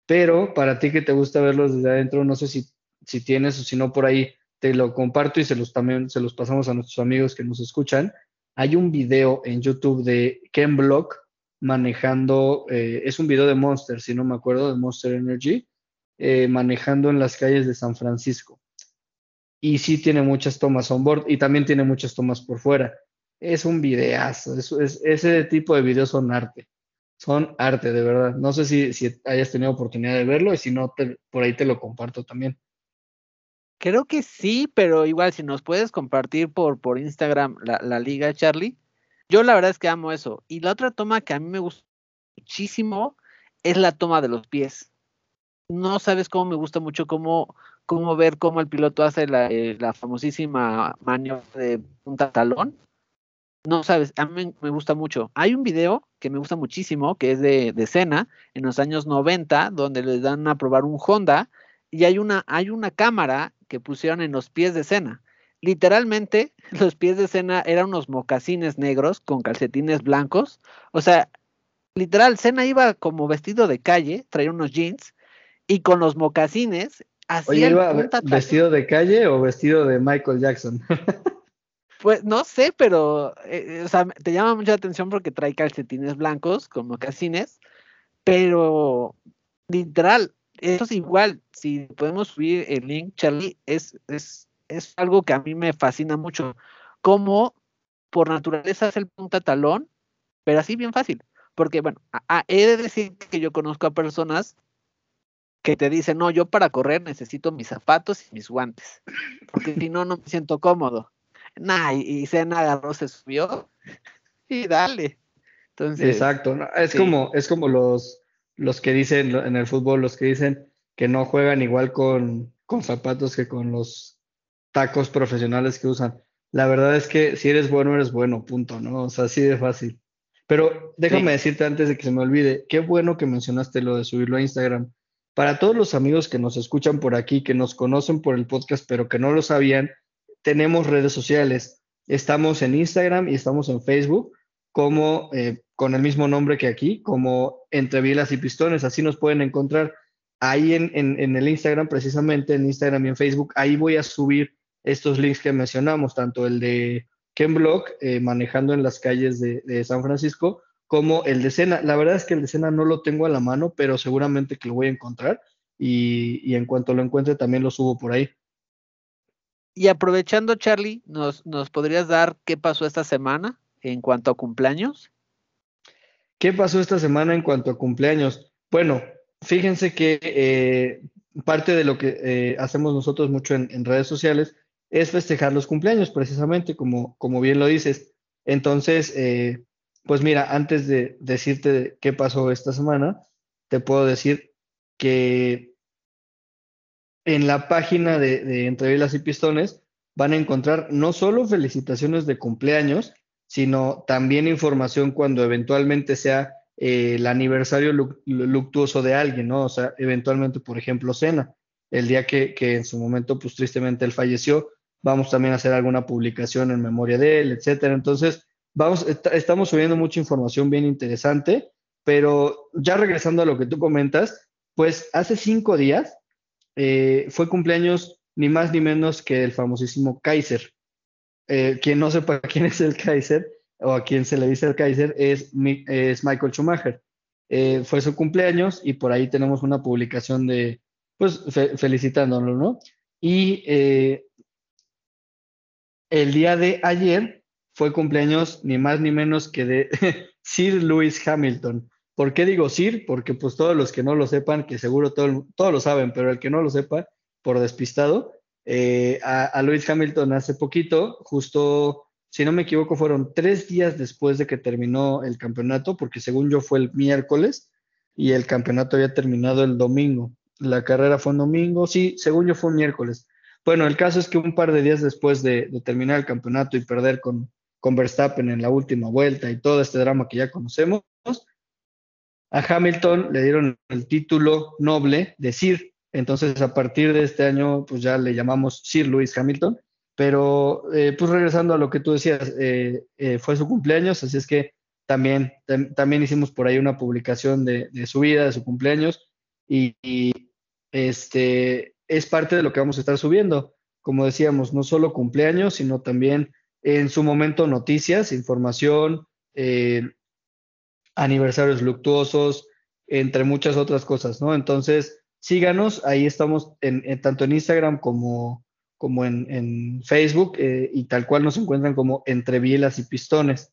Pero para ti que te gusta verlos desde adentro, no sé si, si tienes o si no por ahí te lo comparto y se los también se los pasamos a nuestros amigos que nos escuchan. Hay un video en YouTube de Ken Block manejando, eh, es un video de Monster, si no me acuerdo, de Monster Energy, eh, manejando en las calles de San Francisco. Y sí tiene muchas tomas on board y también tiene muchas tomas por fuera es un videazo. Es, ese tipo de videos son arte. Son arte, de verdad. No sé si, hayas tenido oportunidad de verlo y si no, por ahí te lo comparto también. Creo que sí, pero igual si nos puedes compartir por, por Instagram la, la liga, Charlie. Yo la verdad es que amo eso. Y la otra toma que a mí me gusta muchísimo es la toma de los pies. No sabes cómo me gusta mucho cómo, cómo ver cómo el piloto hace la, eh, la famosísima maniobra de punta talón no sabes, a mí me gusta mucho. Hay un video que me gusta muchísimo, que es de, de en los años 90, donde les dan a probar un Honda, y hay una, hay una cámara que pusieron en los pies de Cena. Literalmente, los pies de Cena eran unos mocasines negros con calcetines blancos. O sea, literal, Cena iba como vestido de calle, traía unos jeans, y con los mocasines hacía. ¿iba vestido de calle o vestido de Michael Jackson? Pues no sé, pero eh, o sea, te llama mucha atención porque trae calcetines blancos como casines, pero literal, eso es igual. Si podemos subir el link, Charlie, es, es, es algo que a mí me fascina mucho. Como por naturaleza es el punta talón, pero así bien fácil. Porque, bueno, he de decir que yo conozco a personas que te dicen, no, yo para correr necesito mis zapatos y mis guantes, porque si no, no me siento cómodo. Nah, y, Cena agarró, se subió y dale. Entonces, Exacto, es, como, es como los, los que dicen en el fútbol, los que dicen que no juegan igual con, con zapatos que con los tacos profesionales que usan. La verdad es que si eres bueno, eres bueno, punto, ¿no? O sea, así de fácil. Pero déjame decirte antes de que se me olvide, qué bueno que mencionaste lo de subirlo a Instagram. Para todos los amigos que nos escuchan por aquí, que nos conocen por el podcast, pero que no lo sabían, tenemos redes sociales. Estamos en Instagram y estamos en Facebook como eh, con el mismo nombre que aquí, como Entre Vilas y Pistones. Así nos pueden encontrar ahí en, el Instagram, precisamente en Instagram y en Facebook. Ahí voy a subir estos links que mencionamos, tanto el de Ken Block, eh, manejando en las calles de, San Francisco, como el de Sena. La verdad es que el de Sena no lo tengo a la mano, pero seguramente que lo voy a encontrar y, y en cuanto lo encuentre también lo subo por ahí. Y aprovechando, Charlie, ¿nos, ¿nos podrías dar qué pasó esta semana en cuanto a cumpleaños? ¿Qué pasó esta semana en cuanto a cumpleaños? Bueno, fíjense que eh, parte de lo que eh, hacemos nosotros mucho en, redes sociales es festejar los cumpleaños, precisamente como, como bien lo dices. Entonces, eh, pues mira, antes de decirte qué pasó esta semana, te puedo decir que en la página de, Entre y Pistones van a encontrar no solo felicitaciones de cumpleaños, sino también información cuando eventualmente sea eh, el aniversario luctuoso de alguien, ¿no? O sea, eventualmente, por ejemplo, Cena, el día que, en su momento, pues tristemente él falleció, vamos también a hacer alguna publicación en memoria de él, etcétera. Entonces, vamos, estamos subiendo mucha información bien interesante, pero ya regresando a lo que tú comentas, pues hace cinco días eh, fue cumpleaños ni más ni menos que el famosísimo Kaiser. Eh, quien no sepa quién es el Kaiser, o a quien se le dice el Kaiser es, es Michael Schumacher. Eh, fue su cumpleaños y por ahí tenemos una publicación de, pues, felicitándolo, ¿no? Y eh, el día de ayer fue cumpleaños ni más ni menos que de Sir Lewis Hamilton. ¿Por qué digo Sir? Porque pues todos los que no lo sepan, que seguro todo, todos lo saben, pero el que no lo sepa, por despistado, eh, a, a Lewis Hamilton hace poquito, justo si no me equivoco, fueron tres días después de que terminó el campeonato, porque según yo fue el miércoles y el campeonato había terminado el domingo. La carrera fue un domingo, sí, según yo fue un miércoles. Bueno, el caso es que un par de días después de, terminar el campeonato y perder con, con Verstappen en la última vuelta y todo este drama que ya conocemos, a Hamilton le dieron el título noble de Sir. Entonces, a partir de este año, pues ya le llamamos Sir Lewis Hamilton pero eh, pues regresando a lo que tú decías, eh, eh, fue su cumpleaños, así es que también, también hicimos por ahí una publicación de, su vida, de su cumpleaños, y, este, es parte de lo que vamos a estar subiendo. Como decíamos, no solo cumpleaños, sino también en su momento noticias, información, aniversarios luctuosos, entre muchas otras cosas, ¿no? Entonces, síganos, ahí estamos en, tanto en Instagram como, como en, Facebook eh, y tal cual nos encuentran como entre bielas y pistones.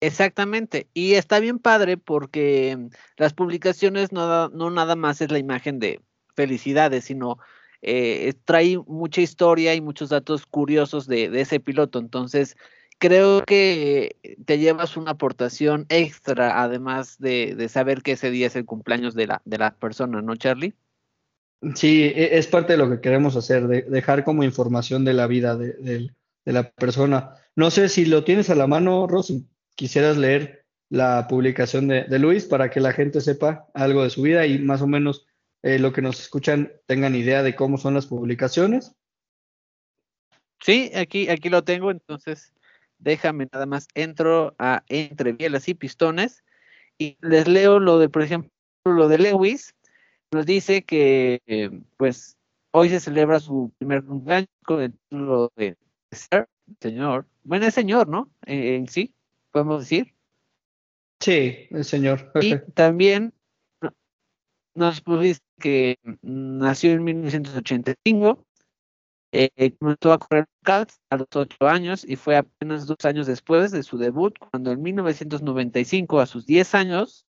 Exactamente, y está bien padre porque las publicaciones no nada más es la imagen de felicidades, sino eh, trae mucha historia y muchos datos curiosos de, ese piloto. Entonces, creo que te llevas una aportación extra, además de, de, saber que ese día es el cumpleaños de la, de la persona, ¿no, Charlie? Sí, e, es parte de lo que queremos hacer, de dejar como información de la vida de, la persona. No sé si lo tienes a la mano, Rosy, quisieras leer la publicación de, Luis para que la gente sepa algo de su vida y más o menos eh, lo que nos escuchan tengan idea de cómo son las publicaciones. Sí, aquí, aquí lo tengo, entonces déjame nada más, entro a Entre Bielas y Pistones y les leo lo de, por ejemplo, lo de Lewis, nos dice que eh, pues hoy se celebra su primer cumpleaños con el título de ser señor. Bueno, es señor, ¿no? en sí, podemos decir. Sí, el señor. y también nos pusiste que nació en 1985, eh, comenzó a correr a los ocho años y fue apenas dos años después de su debut, cuando en 1995, a sus 10 años,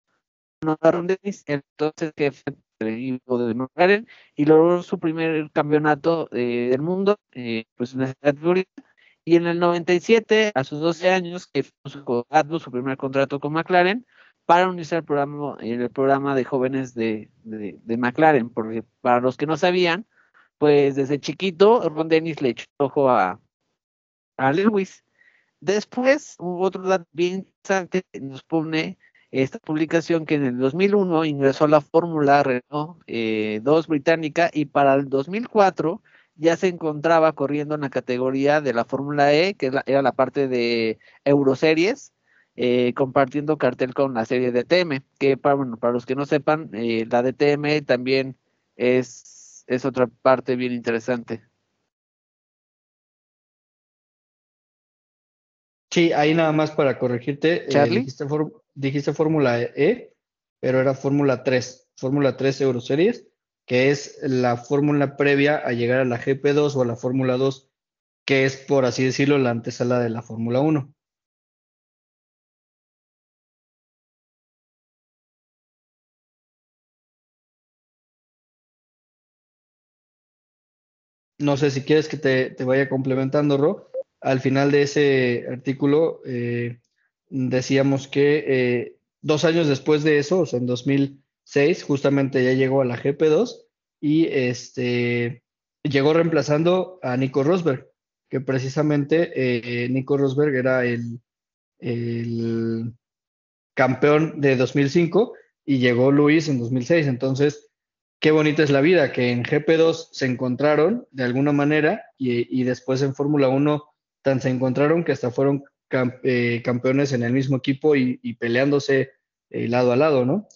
entonces que fue de McLaren y logró su primer campeonato eh, del mundo eh, pues en la categoría y en el 97 a sus 12 años que fue su primer contrato con McLaren para unirse al programa el programa de jóvenes de, de, McLaren porque para los que no sabían pues desde chiquito Ron Dennis le echó ojo a, a Lewis. Después otro dato bien interesante nos pone esta publicación que en el 2001 ingresó a la Fórmula Renault 2 eh, británica y para el 2004 ya se encontraba corriendo en la categoría de la Fórmula E, que era la parte de Euroseries, eh, compartiendo cartel con la serie DTM, que para, bueno, para los que no sepan, eh, la DTM también es, es otra parte bien interesante. Sí, ahí nada más para corregirte. Charlie dijiste Fórmula E, pero era Fórmula 3, Fórmula 3 Euroseries, que es la fórmula previa a llegar a la GP2 o a la Fórmula 2, que es, por así decirlo, la antesala de la Fórmula 1. No sé si quieres que te, vaya complementando, Ro. Al final de ese artículo, eh, decíamos que eh, dos años después de eso, o sea, en 2006, justamente ya llegó a la GP2 y este, llegó reemplazando a Nico Rosberg, que precisamente eh, Nico Rosberg era el, el campeón de 2005 y llegó Luis en 2006. Entonces, qué bonita es la vida, que en GP2 se encontraron de alguna manera y, después en Fórmula 1 tan se encontraron que hasta fueron eh, campeones en el mismo equipo y, peleándose eh, lado a lado, ¿no?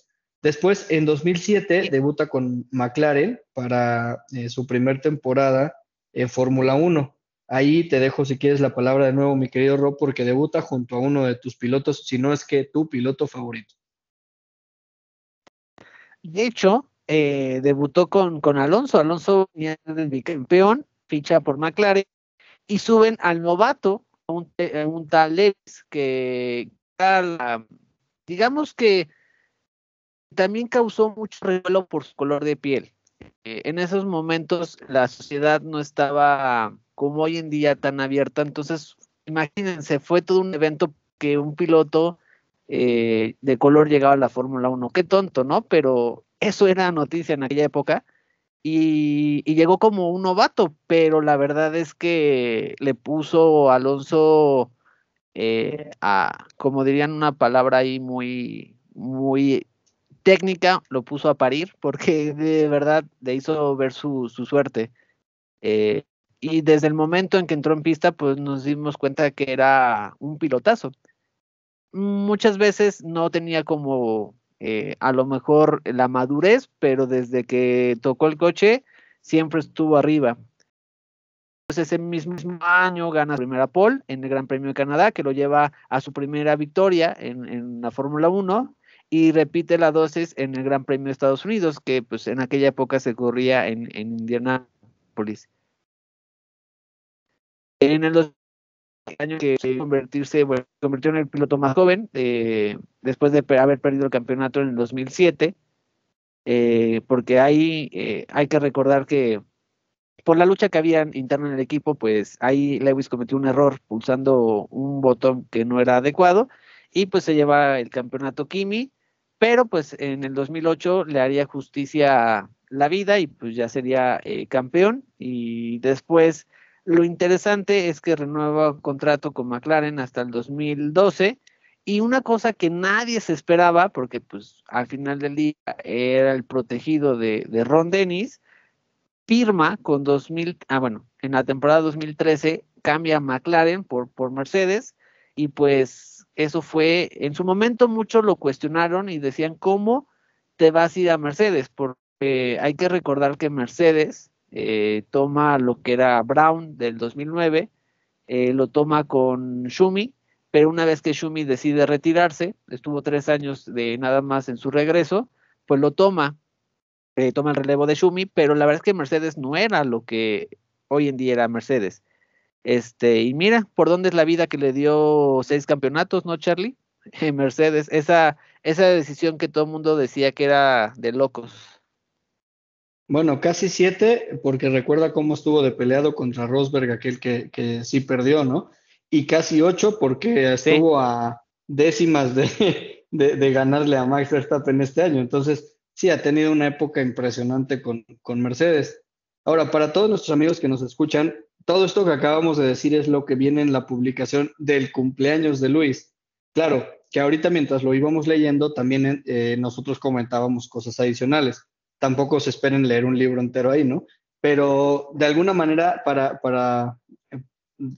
Después, en 2007, debuta con McLaren para eh, su primer temporada en Fórmula 1. Ahí te dejo, si quieres, la palabra de nuevo, mi querido Rob, porque debuta junto a uno de tus pilotos, si no es que tu piloto favorito. De hecho, eh, debutó con, con Alonso. Alonso venía del bicampeón, ficha por McLaren, y suben al novato, un, un tal Lewis, que digamos que también causó mucho revuelo por su color de piel. Eh, en esos momentos la sociedad no estaba como hoy en día tan abierta, entonces imagínense, fue todo un evento que un piloto eh, de color llegaba a la Fórmula 1. Qué tonto, ¿no? Pero eso era noticia en aquella época y, llegó como un novato, pero la verdad es que le puso Alonso eh, a, como dirían una palabra ahí muy, muy técnica, lo puso a parir porque de verdad le hizo ver su, suerte. Eh, y desde el momento en que entró en pista, pues nos dimos cuenta que era un pilotazo. Muchas veces no tenía como eh, a lo mejor la madurez, pero desde que tocó el coche siempre estuvo arriba. Ese mismo año gana su primera pole en el Gran Premio de Canadá, que lo lleva a su primera victoria en, en la Fórmula 1 y repite la dosis en el Gran Premio de Estados Unidos, que pues en aquella época se corría en, en Indianapolis. En el año que convertirse, bueno, convirtió en el piloto más joven, eh, después de haber perdido el campeonato en el 2007, eh, porque ahí eh, hay que recordar que por la lucha que había interna en el equipo, pues ahí Lewis cometió un error pulsando un botón que no era adecuado y pues se lleva el campeonato Kimi, pero pues en el 2008 le haría justicia la vida y pues ya sería campeón y después lo interesante es que renueva contrato con McLaren hasta el 2012 y una cosa que nadie se esperaba, porque pues al final del día era el protegido de, Ron Dennis, firma con 2000, ah bueno, en la temporada 2013 cambia a McLaren por, por Mercedes y pues eso fue, en su momento muchos lo cuestionaron y decían, ¿cómo te vas a ir a Mercedes? Porque hay que recordar que Mercedes eh, toma lo que era Brown del 2009, eh, lo toma con Shumi, pero una vez que Shumi decide retirarse, estuvo tres años de nada más en su regreso, pues lo toma, eh, toma el relevo de Shumi, pero la verdad es que Mercedes no era lo que hoy en día era Mercedes. Este, y mira por dónde es la vida que le dio seis campeonatos, ¿no, Charlie? Mercedes, esa, esa decisión que todo el mundo decía que era de locos. Bueno, casi siete, porque recuerda cómo estuvo de peleado contra Rosberg, aquel que, que sí perdió, ¿no? Y casi ocho, porque estuvo a décimas de, de, ganarle a Max Verstappen este año. Entonces, sí, ha tenido una época impresionante con, con Mercedes. Ahora, para todos nuestros amigos que nos escuchan, todo esto que acabamos de decir es lo que viene en la publicación del cumpleaños de Luis. Claro, que ahorita mientras lo íbamos leyendo, también eh, nosotros comentábamos cosas adicionales tampoco se esperen leer un libro entero ahí, ¿no? Pero de alguna manera, para, para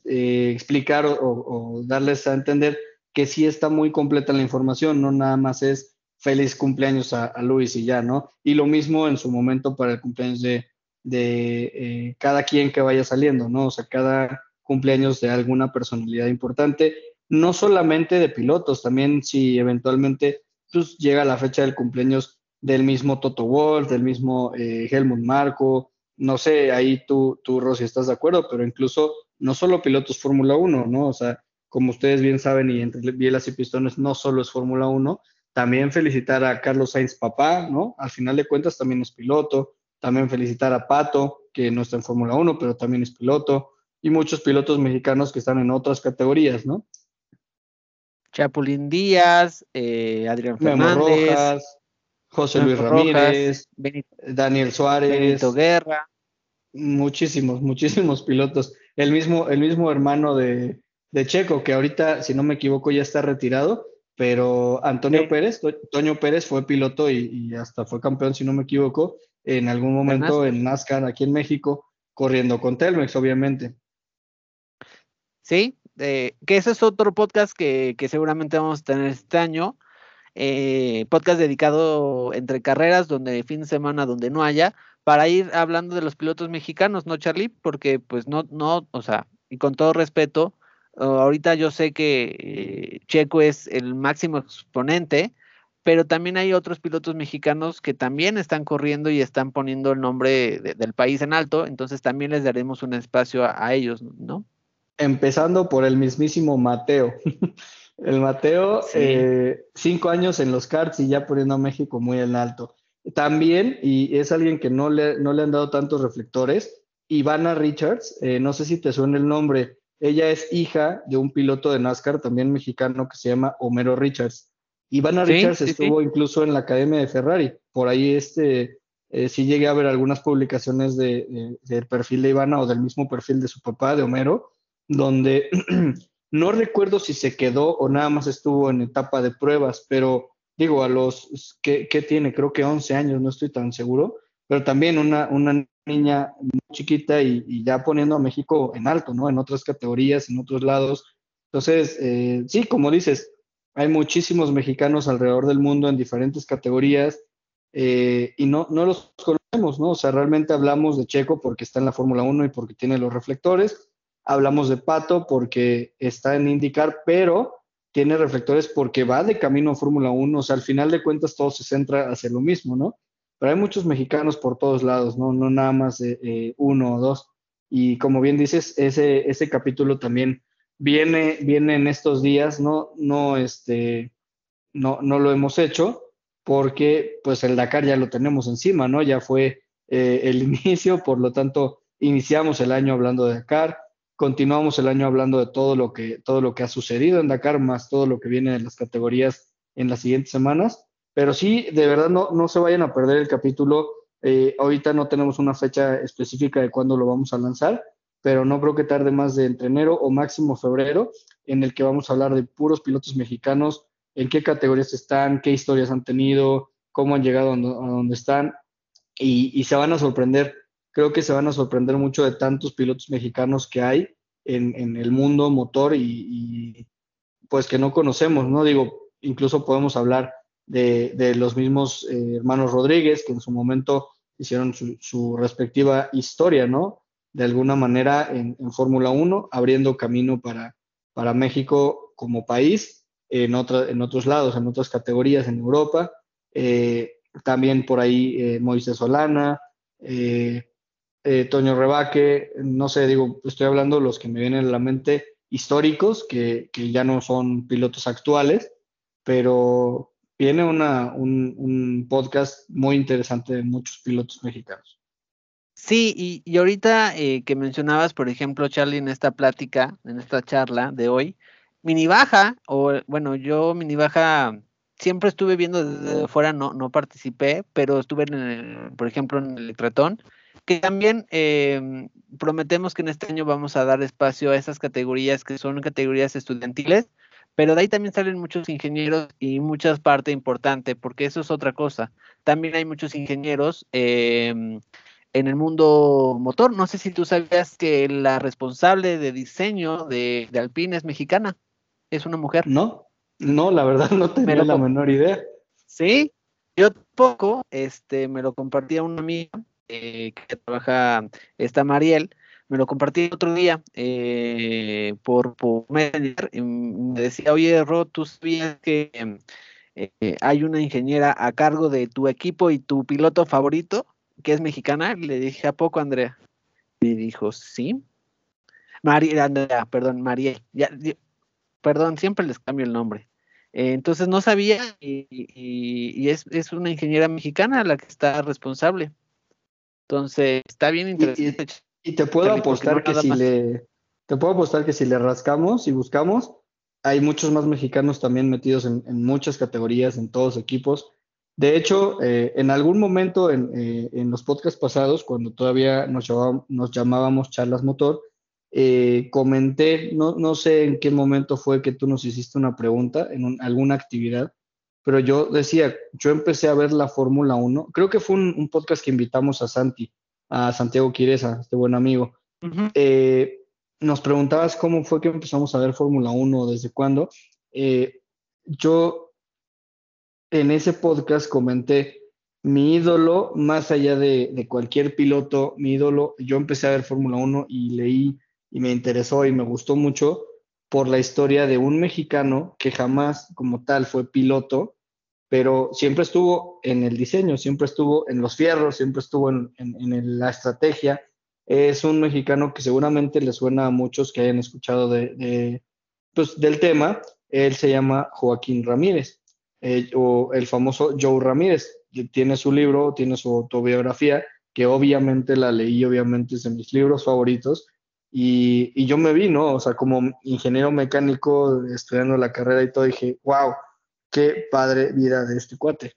eh, explicar o, darles a entender que sí está muy completa la información, no nada más es feliz cumpleaños a, Luis y ya, ¿no? Y lo mismo en su momento para el cumpleaños de, de eh, cada quien que vaya saliendo, ¿no? O sea, cada cumpleaños de alguna personalidad importante, no solamente de pilotos, también si eventualmente pues, llega la fecha del cumpleaños del mismo Toto Wolf, del mismo eh, Helmut Marco, no sé, ahí tú, tú, Rosy, estás de acuerdo, pero incluso no solo pilotos Fórmula 1, ¿no? O sea, como ustedes bien saben, y entre bielas y pistones no solo es Fórmula 1, también felicitar a Carlos Sainz papá, ¿no? Al final de cuentas también es piloto, también felicitar a Pato, que no está en Fórmula 1, pero también es piloto, y muchos pilotos mexicanos que están en otras categorías, ¿no? Chapulín Díaz, eh, Adrián Fernández, José Luis Ramírez, Daniel Suárez, Benito Guerra. Muchísimos, muchísimos pilotos. El mismo, el mismo hermano de, Checo, que ahorita, si no me equivoco, ya está retirado, pero Antonio Pérez, Toño Pérez fue piloto y, hasta fue campeón, si no me equivoco, en algún momento en NASCAR aquí en México, corriendo con Telmex, obviamente. Sí, que ese es otro podcast que, que seguramente vamos a tener este año. Eh, podcast dedicado entre carreras, donde fin de semana, donde no haya, para ir hablando de los pilotos mexicanos, ¿no, Charlie? Porque pues no, no, o sea, y con todo respeto, ahorita yo sé que eh, Checo es el máximo exponente, pero también hay otros pilotos mexicanos que también están corriendo y están poniendo el nombre del país en alto, entonces también les daremos un espacio a ellos, ¿no? Empezando por el mismísimo Mateo. El Mateo, eh, cinco años en los karts y ya poniendo a México muy en alto. También, y es alguien que no le, no le han dado tantos reflectores, Ivana Richards, eh, no sé si te suena el nombre, ella es hija de un piloto de NASCAR también mexicano que se llama Homero Richards. Ivana Richards estuvo incluso en la Academia de Ferrari, por ahí este, eh, sí llegué a ver algunas publicaciones de, del perfil de Ivana o del mismo perfil de su papá, de Homero, donde No recuerdo si se quedó o nada más estuvo en etapa de pruebas, pero digo, a los que, tiene, creo que 11 años, no estoy tan seguro, pero también una, una niña muy chiquita y, ya poniendo a México en alto, ¿no? En otras categorías, en otros lados. Entonces, eh, sí, como dices, hay muchísimos mexicanos alrededor del mundo en diferentes categorías eh, y no, no los conocemos, ¿no? O sea, realmente hablamos de Checo porque está en la Fórmula 1 y porque tiene los reflectores, hablamos de Pato porque está en IndyCar, pero tiene reflectores porque va de camino a Fórmula 1, o sea, al final de cuentas todo se centra hacia lo mismo, ¿no? Pero hay muchos mexicanos por todos lados, ¿no? No nada más eh, uno o dos. Y como bien dices, ese, ese capítulo también viene, viene en estos días, ¿no? No, este, no, no lo hemos hecho porque pues el Dakar ya lo tenemos encima, ¿no? Ya fue eh, el inicio, por lo tanto, iniciamos el año hablando de Dakar, Continuamos el año hablando de todo lo que, todo lo que ha sucedido en Dakar, más todo lo que viene en las categorías en las siguientes semanas. Pero sí, de verdad, no, no se vayan a perder el capítulo. Eh, ahorita no tenemos una fecha específica de cuándo lo vamos a lanzar, pero no creo que tarde más de entre enero o máximo febrero, en el que vamos a hablar de puros pilotos mexicanos, en qué categorías están, qué historias han tenido, cómo han llegado a donde están, y, y se van a sorprender creo que se van a sorprender mucho de tantos pilotos mexicanos que hay en, el mundo motor y, pues que no conocemos, ¿no? Digo, incluso podemos hablar de, los mismos eh, hermanos Rodríguez que en su momento hicieron su, respectiva historia, ¿no? De alguna manera en, Fórmula 1, abriendo camino para, para México como país, en, en otros lados, en otras categorías en Europa. Eh, también por ahí eh, Moisés Solana, eh, eh, Toño Rebaque, no sé, digo, estoy hablando de los que me vienen a la mente históricos, que, ya no son pilotos actuales, pero viene una, un, podcast muy interesante de muchos pilotos mexicanos. Sí, y, ahorita eh, que mencionabas, por ejemplo, Charlie, en esta plática, en esta charla de hoy, mini baja, o bueno, yo mini baja siempre estuve viendo desde fuera, no, no participé, pero estuve en el, por ejemplo, en el Tretón que también em, prometemos que en este año vamos a dar espacio a esas categorías que son categorías estudiantiles, pero de ahí también salen muchos ingenieros y muchas parte importante, porque eso es otra cosa. También hay muchos ingenieros em, en el mundo motor. No sé si tú sabías que la responsable de diseño de, Alpine es mexicana, es una mujer. No, no, la verdad no tenía la menor idea. Sí, yo poco, este, me lo compartía una amiga eh, que trabaja esta Mariel, me lo compartí otro día eh, por, por y me decía, oye, Ro, ¿tú sabías que eh, hay una ingeniera a cargo de tu equipo y tu piloto favorito, que es mexicana? Le dije, ¿a poco, Andrea? Me dijo, sí. María, Andrea, perdón, Mariel. Ya, perdón, siempre les cambio el nombre. entonces no sabía y, es, es, una ingeniera mexicana la que está responsable. Entonces, está bien interesante. Y, te puedo apostar que si le te puedo apostar que si le rascamos y buscamos, hay muchos más mexicanos también metidos en, muchas categorías, en todos equipos. De hecho, eh, en algún momento eh, en, los podcasts pasados, cuando todavía nos llamábamos, nos llamábamos Charlas Motor, eh, comenté, no, no, sé en qué momento fue que tú nos hiciste una pregunta en alguna actividad, pero yo decía, yo empecé a ver la Fórmula 1, creo que fue un, podcast que invitamos a Santi, a Santiago Quireza, este buen amigo. nos preguntabas cómo fue que empezamos a ver Fórmula 1, desde cuándo. yo en ese podcast comenté mi ídolo, más allá de, cualquier piloto, mi ídolo, yo empecé a ver Fórmula 1 y leí y me interesó y me gustó mucho por la historia de un mexicano que jamás como tal fue piloto, pero siempre estuvo en el diseño, siempre estuvo en los fierros, siempre estuvo en, la estrategia. Es un mexicano que seguramente le suena a muchos que hayan escuchado de, pues, del tema. Él se llama Joaquín Ramírez. Eh, o el famoso Joe Ramírez, tiene su libro, tiene su autobiografía, que obviamente la leí, obviamente es de mis libros favoritos, y, yo me vi, ¿no? O sea, como ingeniero mecánico, estudiando la carrera y todo, dije, wow, qué padre vida de este cuate.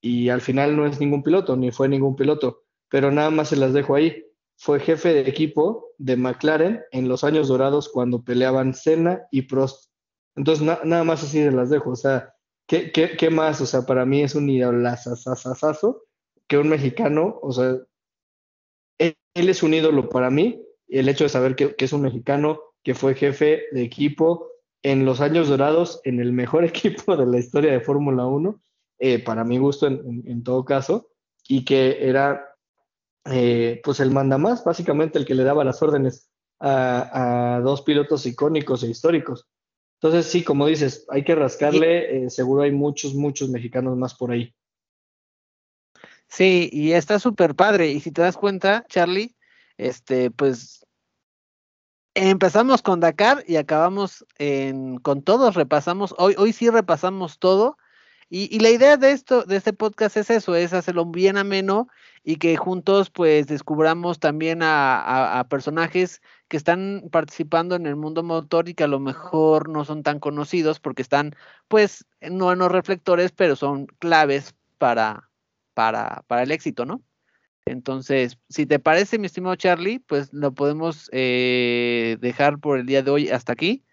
Y al final no es ningún piloto, ni fue ningún piloto, pero nada más se las dejo ahí. Fue jefe de equipo de McLaren en los años dorados cuando peleaban Senna y Prost. Entonces, nada más así se las dejo. O sea, ¿Qué, más? O sea, para mí es un idolazazazazo que un mexicano, o sea, él, es un ídolo para mí, el hecho de saber que, es un mexicano que fue jefe de equipo en los años dorados, en el mejor equipo de la historia de Fórmula 1, eh, para mi gusto en, todo caso, y que era eh, pues el mandamás, básicamente el que le daba las órdenes a dos pilotos icónicos e históricos. Entonces, sí, como dices, hay que rascarle, eh, seguro hay muchos, muchos mexicanos más por ahí. Sí, y está súper padre. Y si te das cuenta, Charlie, este, pues empezamos con Dakar y acabamos con todos, repasamos, hoy, hoy sí repasamos todo. Y, la idea de esto, de este podcast es eso, es hacerlo bien ameno y que juntos pues descubramos también a, personajes que están participando en el mundo motor y que a lo mejor no son tan conocidos porque están pues no en los reflectores, pero son claves para, para, para el éxito, ¿no? Entonces, si te parece, mi estimado Charlie, pues lo podemos eh, dejar por el día de hoy hasta aquí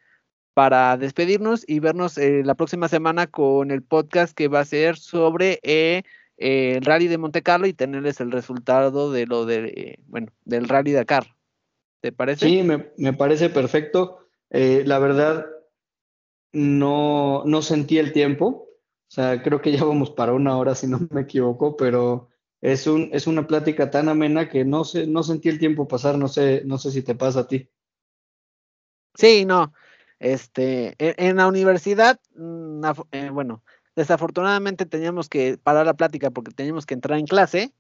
para despedirnos y vernos eh, la próxima semana con el podcast que va a ser sobre eh, el rally de Monte Carlo y tenerles el resultado de lo de, bueno, del rally Dakar. ¿Te parece? Sí, me, parece perfecto. La verdad, no, no sentí el tiempo. O sea, creo que ya vamos para una hora, si no me equivoco, pero es, un, es una plática tan amena que no, sé, no sentí el tiempo pasar. No sé, no sé si te pasa a ti. Sí, no. Este, en, la universidad, mm, bueno, Desafortunadamente teníamos que parar la plática porque teníamos que entrar en clase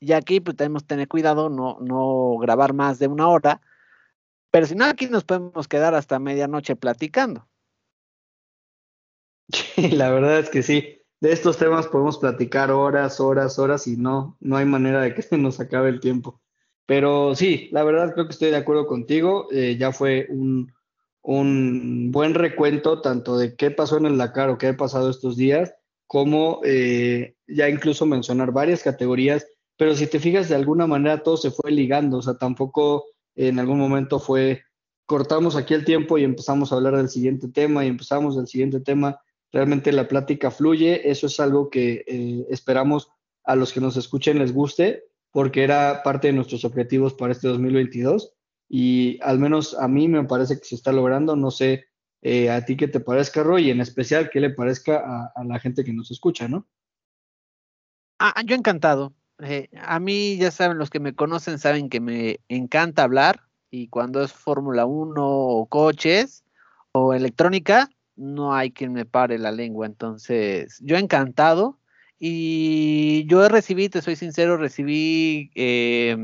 y aquí pues tenemos que tener cuidado, no, no grabar más de una hora, pero si no aquí nos podemos quedar hasta medianoche platicando. la verdad es que sí, de estos temas podemos platicar horas, horas, horas y no, no hay manera de que se nos acabe el tiempo. Pero sí, la verdad creo que estoy de acuerdo contigo, eh, ya fue un, un buen recuento tanto de qué pasó en el Dakar o qué ha pasado estos días, como eh, ya incluso mencionar varias categorías, pero si te fijas de alguna manera todo se fue ligando, o sea, tampoco en algún momento fue cortamos aquí el tiempo y empezamos a hablar del siguiente tema y empezamos del siguiente tema, realmente la plática fluye, eso es algo que eh, esperamos a los que nos escuchen les guste, porque era parte de nuestros objetivos para este 2022 y al menos a mí me parece que se está logrando. No sé eh, a ti qué te parezca, Roy, y en especial qué le parezca a, la gente que nos escucha, ¿no? Ah, yo encantado. Eh, a mí, ya saben, los que me conocen saben que me encanta hablar y cuando es Fórmula 1 o coches o electrónica, no hay quien me pare la lengua. Entonces, yo encantado. Y yo recibí, te soy sincero, recibí eh,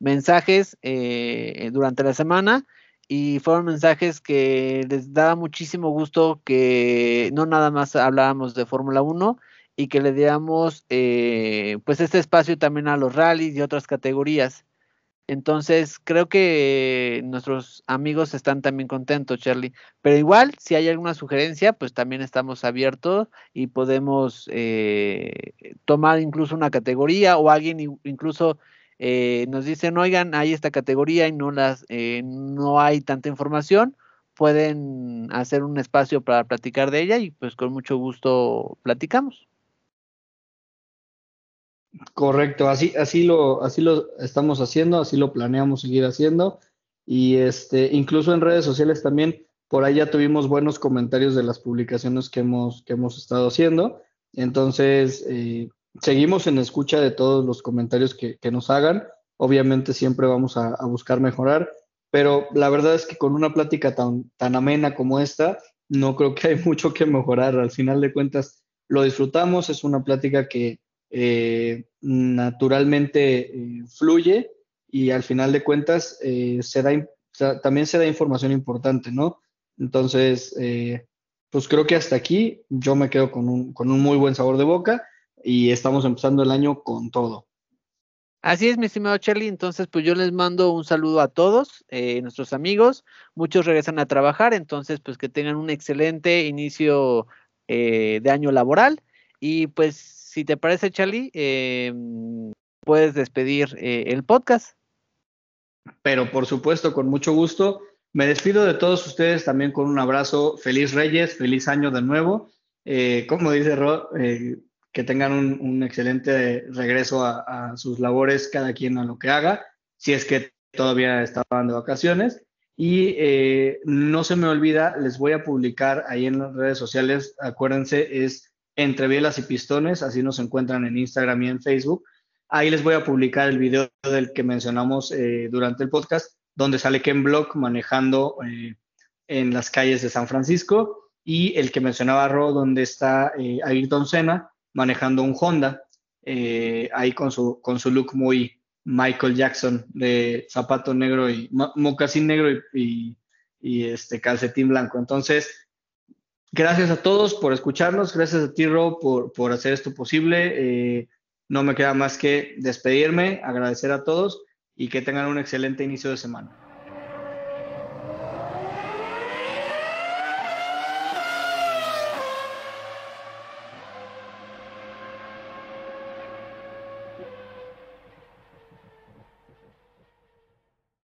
mensajes eh, durante la semana y fueron mensajes que les daba muchísimo gusto que no nada más hablábamos de Fórmula 1 y que le diéramos eh, pues este espacio también a los rallies y otras categorías. Entonces, creo que nuestros amigos están también contentos, Charlie. Pero igual, si hay alguna sugerencia, pues también estamos abiertos y podemos eh, tomar incluso una categoría o alguien incluso eh, nos dicen, oigan, hay esta categoría y no, las, eh, no hay tanta información, pueden hacer un espacio para platicar de ella y pues con mucho gusto platicamos. Correcto, así, así, lo, así lo estamos haciendo, así lo planeamos seguir haciendo. Y este, incluso en redes sociales también, por ahí ya tuvimos buenos comentarios de las publicaciones que hemos, que hemos estado haciendo. Entonces, eh, seguimos en escucha de todos los comentarios que, nos hagan. Obviamente siempre vamos a, buscar mejorar, pero la verdad es que con una plática tan, tan amena como esta, no creo que hay mucho que mejorar. Al final de cuentas, lo disfrutamos, es una plática que eh, naturalmente eh, fluye y al final de cuentas eh, también se da información importante, ¿no? Entonces, pues creo que hasta aquí yo me quedo con un, con un muy buen sabor de boca y estamos empezando el año con todo. Así es, mi estimado Charlie. Entonces, pues yo les mando un saludo a todos, nuestros amigos. Muchos regresan a trabajar, entonces, pues que tengan un excelente inicio de año laboral. Y pues si te parece, Charlie, em, puedes despedir eh, el podcast. Pero por supuesto, con mucho gusto. Me despido de todos ustedes también con un abrazo. Feliz Reyes, feliz año de nuevo. Eh, como dice Ro, eh, que tengan un, excelente regreso a, sus labores, cada quien a lo que haga, si es que todavía estaban de vacaciones. Y no se me olvida, les voy a publicar ahí en las redes sociales, acuérdense, es entre Bielas y Pistones, así nos encuentran en Instagram y en Facebook. Ahí les voy a publicar el video del que mencionamos eh, durante el podcast, donde sale Ken Block manejando eh, en las calles de San Francisco y el que mencionaba Ro, donde está eh, Ayrton Senna manejando un Honda, ahí con su, con su look muy Michael Jackson de zapato negro y mocasín negro y, y este calcetín blanco. Entonces, Gracias a todos por escucharnos, gracias a ti, Rob, por, por hacer esto posible. Eh, no me queda más que despedirme, agradecer a todos y que tengan un excelente inicio de semana.